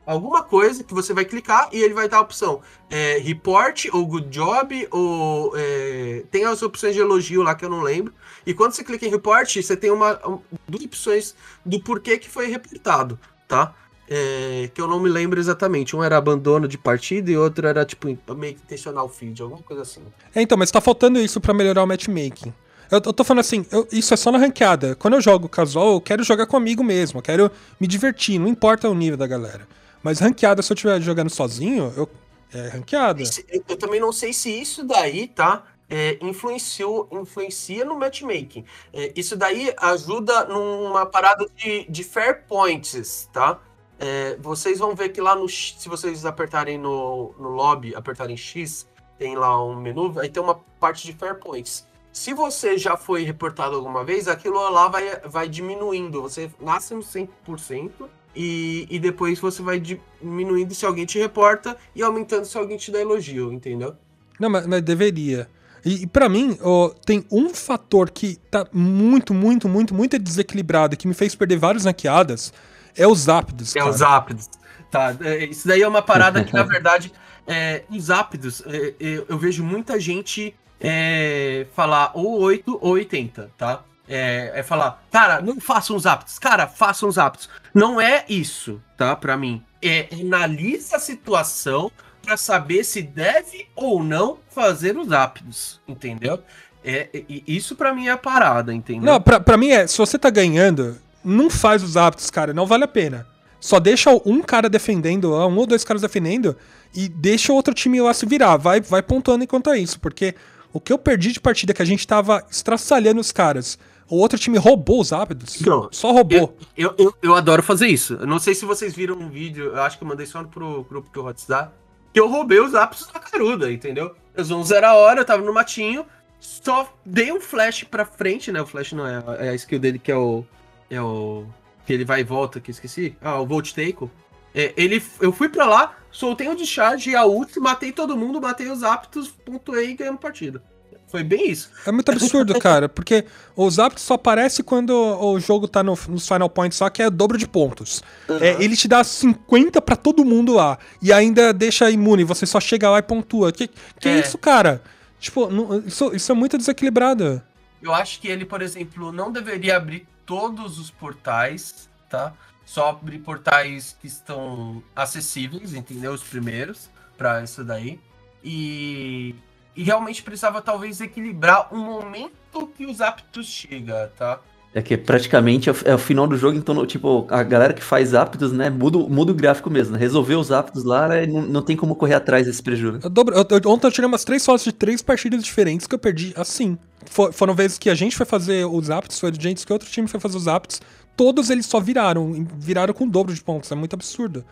alguma coisa que você vai clicar e ele vai dar a opção é, report ou good job ou é, tem as opções de elogio lá que eu não lembro. E quando você clica em report, você tem uma um- duas opções do porquê que foi reportado, tá? É, que eu não me lembro exatamente. Um era abandono de partida e outro era tipo meio que intencional feed, alguma coisa assim. É, então, mas tá faltando isso pra melhorar o matchmaking. Eu, eu tô falando assim, eu- isso é só na ranqueada. Quando eu jogo casual, eu quero jogar comigo mesmo, eu quero me divertir, não importa o nível da galera. Mas ranqueada, se eu estiver jogando sozinho, eu. É ranqueada. Eu, também não sei se isso daí, tá? É, influenciou, influencia no matchmaking. É, isso daí ajuda numa parada de, de fair points, tá? É, vocês vão ver que lá no. Se vocês apertarem no, no lobby, apertarem X, tem lá um menu, aí tem uma parte de fair points. Se você já foi reportado alguma vez, aquilo lá vai, vai diminuindo. Você nasce no 100% e, e depois você vai diminuindo se alguém te reporta e aumentando se alguém te dá elogio, entendeu? Não, mas, mas deveria. E, e para mim, ó, tem um fator que tá muito, muito, muito, muito desequilibrado e que me fez perder várias ranqueadas, é os ápidos, É cara. os ápidos. Tá, é, isso daí é uma parada que, na verdade, é, os ápidos, é, é, eu vejo muita gente é, falar ou 8 ou 80, tá? É, é falar, cara, não façam os ápidos, cara, façam os ápidos. Não é isso, tá? Pra mim. É analisa a situação pra saber se deve ou não fazer os ápidos, entendeu? É, e isso pra mim é a parada, entendeu? Não, pra, mim é, se você tá ganhando, não faz os ápidos, cara, não vale a pena. Só deixa um cara defendendo, um ou dois caras defendendo, e deixa o outro time lá se virar. Vai, vai pontuando enquanto é isso, porque o que eu perdi de partida que a gente tava estraçalhando os caras, o outro time roubou os ápidos. Não, só roubou. Eu, eu, eu adoro fazer isso. Eu não sei se vocês viram um vídeo, eu acho que eu mandei só pro grupo do Hotstar, que eu roubei os ápices da caruda, entendeu? Eu usou um zero a hora, eu tava no matinho, só dei um flash pra frente, né? O flash não é, é a skill dele que é o. É o. Que ele vai e volta, que eu esqueci. Ah, o Volt Take. É, ele, eu fui pra lá, soltei o discharge e a ult, matei todo mundo, matei os ápitos, pontuei e ganhamos partida. Foi bem isso. É muito absurdo, cara, porque os ápidos só aparece quando o jogo tá no, nos final points só, que é dobro de pontos. É, ele te dá 50 pra todo mundo lá, e ainda deixa imune, você só chega lá e pontua. Que, que É. isso, cara? Tipo, não- isso, isso é muito desequilibrado. Eu acho que ele, por exemplo, não deveria abrir todos os portais, tá? Só abrir portais que estão acessíveis, entendeu? Os primeiros, pra isso daí. E, e realmente precisava talvez equilibrar um momento que os aptos chega, tá? É que praticamente é o, é o final do jogo, então, tipo, a galera que faz aptos, né, muda, o- muda o gráfico mesmo. né? Resolveu os aptos lá, né, não, não tem como correr atrás desse prejuízo. Eu dobro- eu- eu- ontem eu tirei umas três fotos de três partidas diferentes que eu perdi assim. For- foram vezes que a gente foi fazer os aptos, foi gente que outro time foi fazer os aptos. Todos eles só viraram, viraram com o dobro de pontos. É muito absurdo.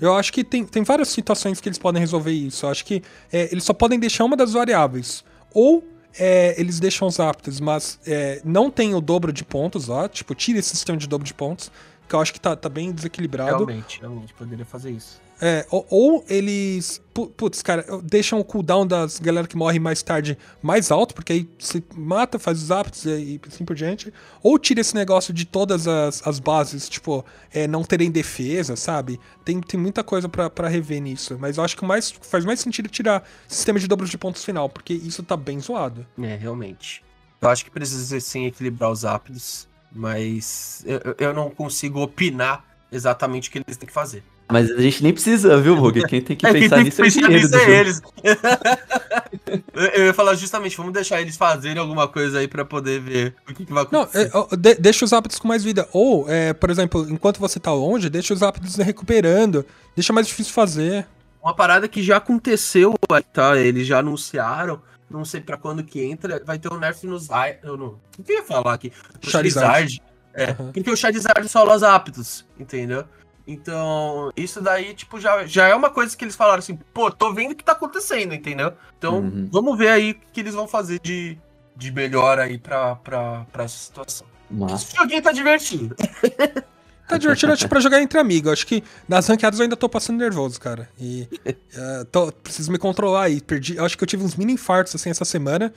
Eu acho que tem, tem várias situações que eles podem resolver isso. Eu acho que é, eles só podem deixar uma das variáveis. Ou é, eles deixam os aptos, mas é, não tem o dobro de pontos lá. Tipo, tira esse sistema de dobro de pontos. Que eu acho que tá, tá bem desequilibrado. Realmente, realmente, poderia fazer isso. É, ou, ou eles. pu- Putz, cara, deixam o cooldown das galera que morre mais tarde mais alto, porque aí se mata, faz os aptos e, assim por diante. Ou tira esse negócio de todas as, as bases, tipo, é, não terem defesa, sabe? Tem, tem muita coisa pra rever nisso. Mas eu acho que mais, faz mais sentido tirar sistema de dobro de pontos final, porque isso tá bem zoado. É, realmente. Eu acho que precisa sim equilibrar os aptos, mas eu- eu não consigo opinar exatamente o que eles têm que fazer. Mas a gente nem precisa, viu, Rogue? Quem tem que É, quem pensar tem nisso é o pensar engenheiro nisso do é jogo. eles. eu, ia falar justamente, vamos deixar eles fazerem alguma coisa aí pra poder ver o que, que vai Não, acontecer. é, ó, de- deixa os aptos com mais vida. Ou, é, por exemplo, enquanto você tá longe, deixa os aptos recuperando. Deixa mais difícil fazer. Uma parada que já aconteceu, tá? Eles já anunciaram, não sei pra quando que entra, vai ter um nerf nos... Eu não... O que eu ia falar aqui? O Charizard. É, Uhum. porque o Charizard sola os aptos, entendeu? Então, isso daí, tipo, já, já é uma coisa que eles falaram assim, pô, tô vendo o que tá acontecendo, entendeu? Então, Uhum. vamos ver aí o que eles vão fazer de, de melhor aí pra, pra, pra essa situação. Esse joguinho tá divertido. Tá divertido acho, pra jogar entre amigos. Acho que nas ranqueadas eu ainda tô passando nervoso, cara. E eh, tô- preciso me controlar aí. Perdi, eu acho que eu tive uns mini infartos assim essa semana.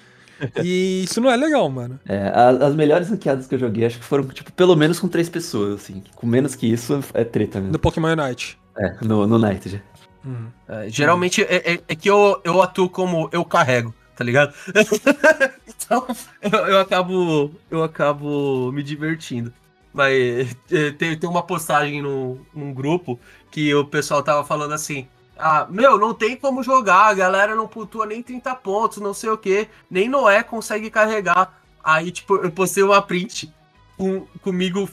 E isso não é legal, mano. É, as melhores ranqueadas que eu joguei, acho que foram, tipo, pelo menos com três pessoas, assim. Com menos que isso, é treta mesmo. No Pokémon Unite. É, no, no Night já. Hum. É, geralmente é, é- é que eu, eu atuo como eu carrego, tá ligado? então eu, eu acabo eu acabo me divertindo. Mas é, tem, tem uma postagem no, num grupo que o pessoal tava falando assim: Ah, meu, não tem como jogar, a galera não pontua nem 30 pontos, não sei o que, nem Noé consegue carregar. Aí, tipo, eu postei uma print com, comigo,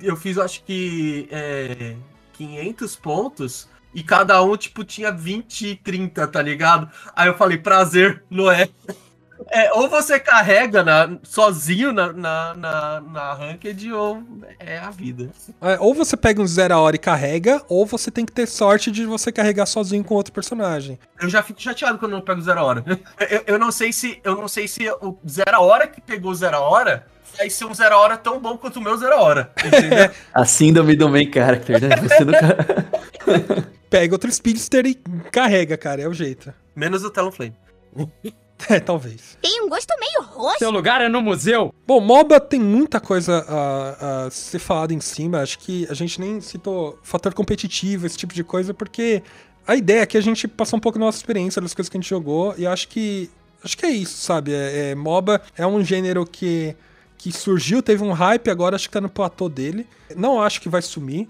eu fiz acho que é, 500 pontos. E cada um, tipo, tinha 20 e 30, tá ligado? Aí eu falei, prazer, Noé. É, ou você carrega na- sozinho na, na, na, na ranked, ou é a vida. É, ou você pega um zero a hora e carrega, ou você tem que ter sorte de você carregar sozinho com outro personagem. Eu já fico chateado quando eu não pego zero a hora. Eu, eu não sei se eu não sei se o zero a hora que pegou zero a hora vai ser um zero a hora tão bom quanto o meu zero a hora. Entendeu? A síndrome do main character, né? Você nunca... Pega outro speedster e carrega, cara. É o jeito. Menos o Talonflame. É, talvez. Tem um gosto meio roxo. Seu lugar é no museu. Bom, MOBA tem muita coisa a, a ser falada em cima. Acho que a gente nem citou fator competitivo, esse tipo de coisa, porque a ideia é que a gente passar um pouco da nossa experiência das coisas que a gente jogou. E acho que. Acho que é isso, sabe? É, é, MOBA é um gênero que, que surgiu, teve um hype, agora acho que tá no platô dele. Não acho que vai sumir.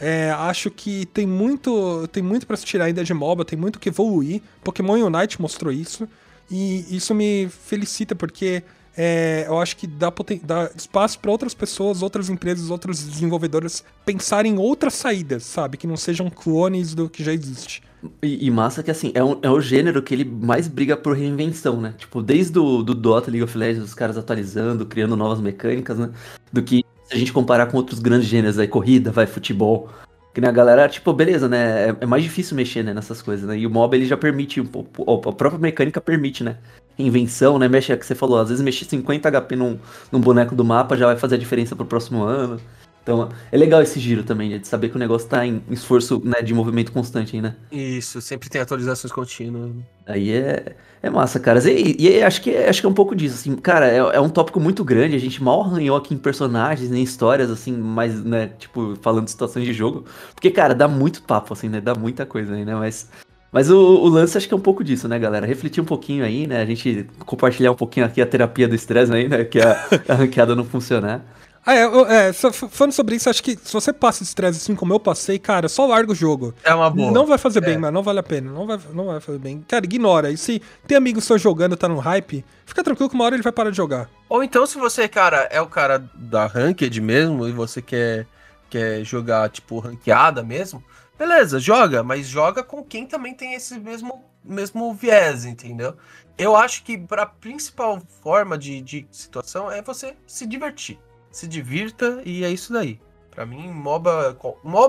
É, acho que tem muito tem muito para se tirar ainda de MOBA, tem muito que evoluir. Pokémon Unite mostrou isso. E isso me felicita porque é, eu acho que dá, dá espaço para outras pessoas, outras empresas, outros desenvolvedores pensarem em outras saídas, sabe? Que não sejam clones do que já existe. E, e massa que, assim, é, um, é o gênero que ele mais briga por reinvenção, né? Tipo, desde o do Dota, League of Legends, os caras atualizando, criando novas mecânicas, né? Do que se a gente comparar com outros grandes gêneros, aí, corrida, vai, futebol. Que né, a galera, tipo, beleza, né? É, é mais difícil mexer né, nessas coisas, né? E o MOBA, ele já permite, a própria mecânica permite, né? Invenção, né? Mexe, é que você falou, às vezes mexer 50 HP num, num boneco do mapa já vai fazer a diferença pro próximo ano. Então, é legal esse giro também, né, de saber que o negócio tá em esforço né, de movimento constante aí, né? Isso, sempre tem atualizações contínuas. Aí é, é massa, cara. E, e acho, que, acho que é um pouco disso, assim, cara, é, é um tópico muito grande, a gente mal arranhou aqui em personagens, em histórias, assim, mais, né, tipo, falando de situações de jogo. Porque, cara, dá muito papo, assim, né, dá muita coisa aí, né, mas... Mas o, o lance acho que é um pouco disso, né, galera? Refletir um pouquinho aí, né? A gente compartilhar um pouquinho aqui a terapia do estresse aí, né? Que a, a ranqueada não funcionar. Ah, é, eu- é, falando sobre isso, acho que se você passa estresse assim como eu passei, cara, só larga o jogo. É uma boa. Não vai fazer bem, É. mano, não vale a pena. Não vai, não vai fazer bem. Cara, ignora. E se tem amigo seu jogando, tá no hype, fica tranquilo que uma hora ele vai parar de jogar. Ou então, se você, cara, é o cara da ranked mesmo e você quer, quer jogar, tipo, ranqueada mesmo, beleza, joga, mas joga com quem também tem esse mesmo, mesmo viés, entendeu? Eu acho que pra principal forma de, de situação é você se divertir. Se divirta e é isso daí. Pra mim, MOBA,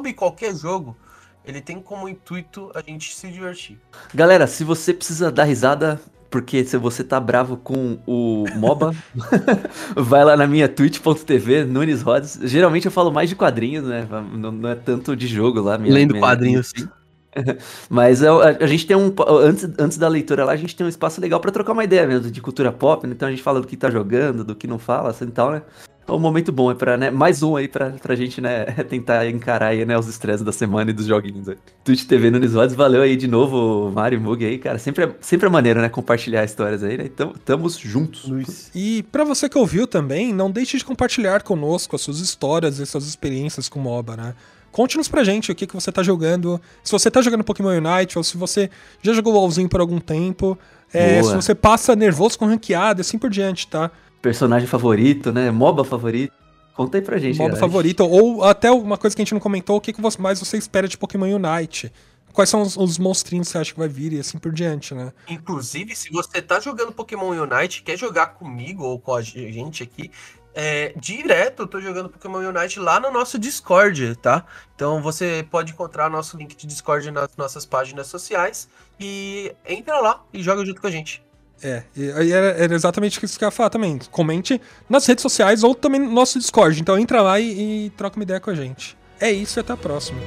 e qualquer jogo, ele tem como intuito a gente se divertir. Galera, se você precisa dar risada, porque se você tá bravo com o MOBA, vai lá na minha twitch.tv, Nunes Rods. Geralmente eu falo mais de quadrinhos, né? Não, não é tanto de jogo lá. Minha, Lendo minha- quadrinhos. Mas a, a- a gente tem um. Antes, antes da leitura lá, a gente tem um espaço legal pra trocar uma ideia mesmo de cultura pop, né? Então a gente fala do que tá jogando, do que não fala, assim e tal, né? É um momento bom, é pra, né? Mais um aí pra, pra gente, né? Tentar encarar aí, né? Os estresses da semana e dos joguinhos aí. Twitch TV Nunes Rods, valeu aí de novo, Mário Mug aí, cara. Sempre é, sempre é maneiro, né? Compartilhar histórias aí, né? Então, tamo juntos. E pra você que ouviu também, não deixe de compartilhar conosco as suas histórias e suas experiências com MOBA, né? Conte-nos pra gente o que, que você tá jogando. Se você tá jogando Pokémon Unite ou se você já jogou LoLzinho por algum tempo. É, se você passa nervoso com ranqueada e assim por diante, tá? Personagem favorito, né? MOBA favorito. Conta aí pra gente, MOBA galera. favorito. Ou até uma coisa que a gente não comentou, o que, que você- mais você espera de Pokémon Unite? Quais são os, os monstrinhos que você acha que vai vir e assim por diante, né? Inclusive, se você tá jogando Pokémon Unite, quer jogar comigo ou com a gente aqui, é, direto eu tô jogando Pokémon Unite lá no nosso Discord, tá? Então você pode encontrar nosso link de Discord nas nossas páginas sociais e entra lá e joga junto com a gente. É, era, era exatamente isso que eu ia falar também. Comente nas redes sociais ou também no nosso Discord. Então entra lá e, e troca uma ideia com a gente. É isso e até a próxima.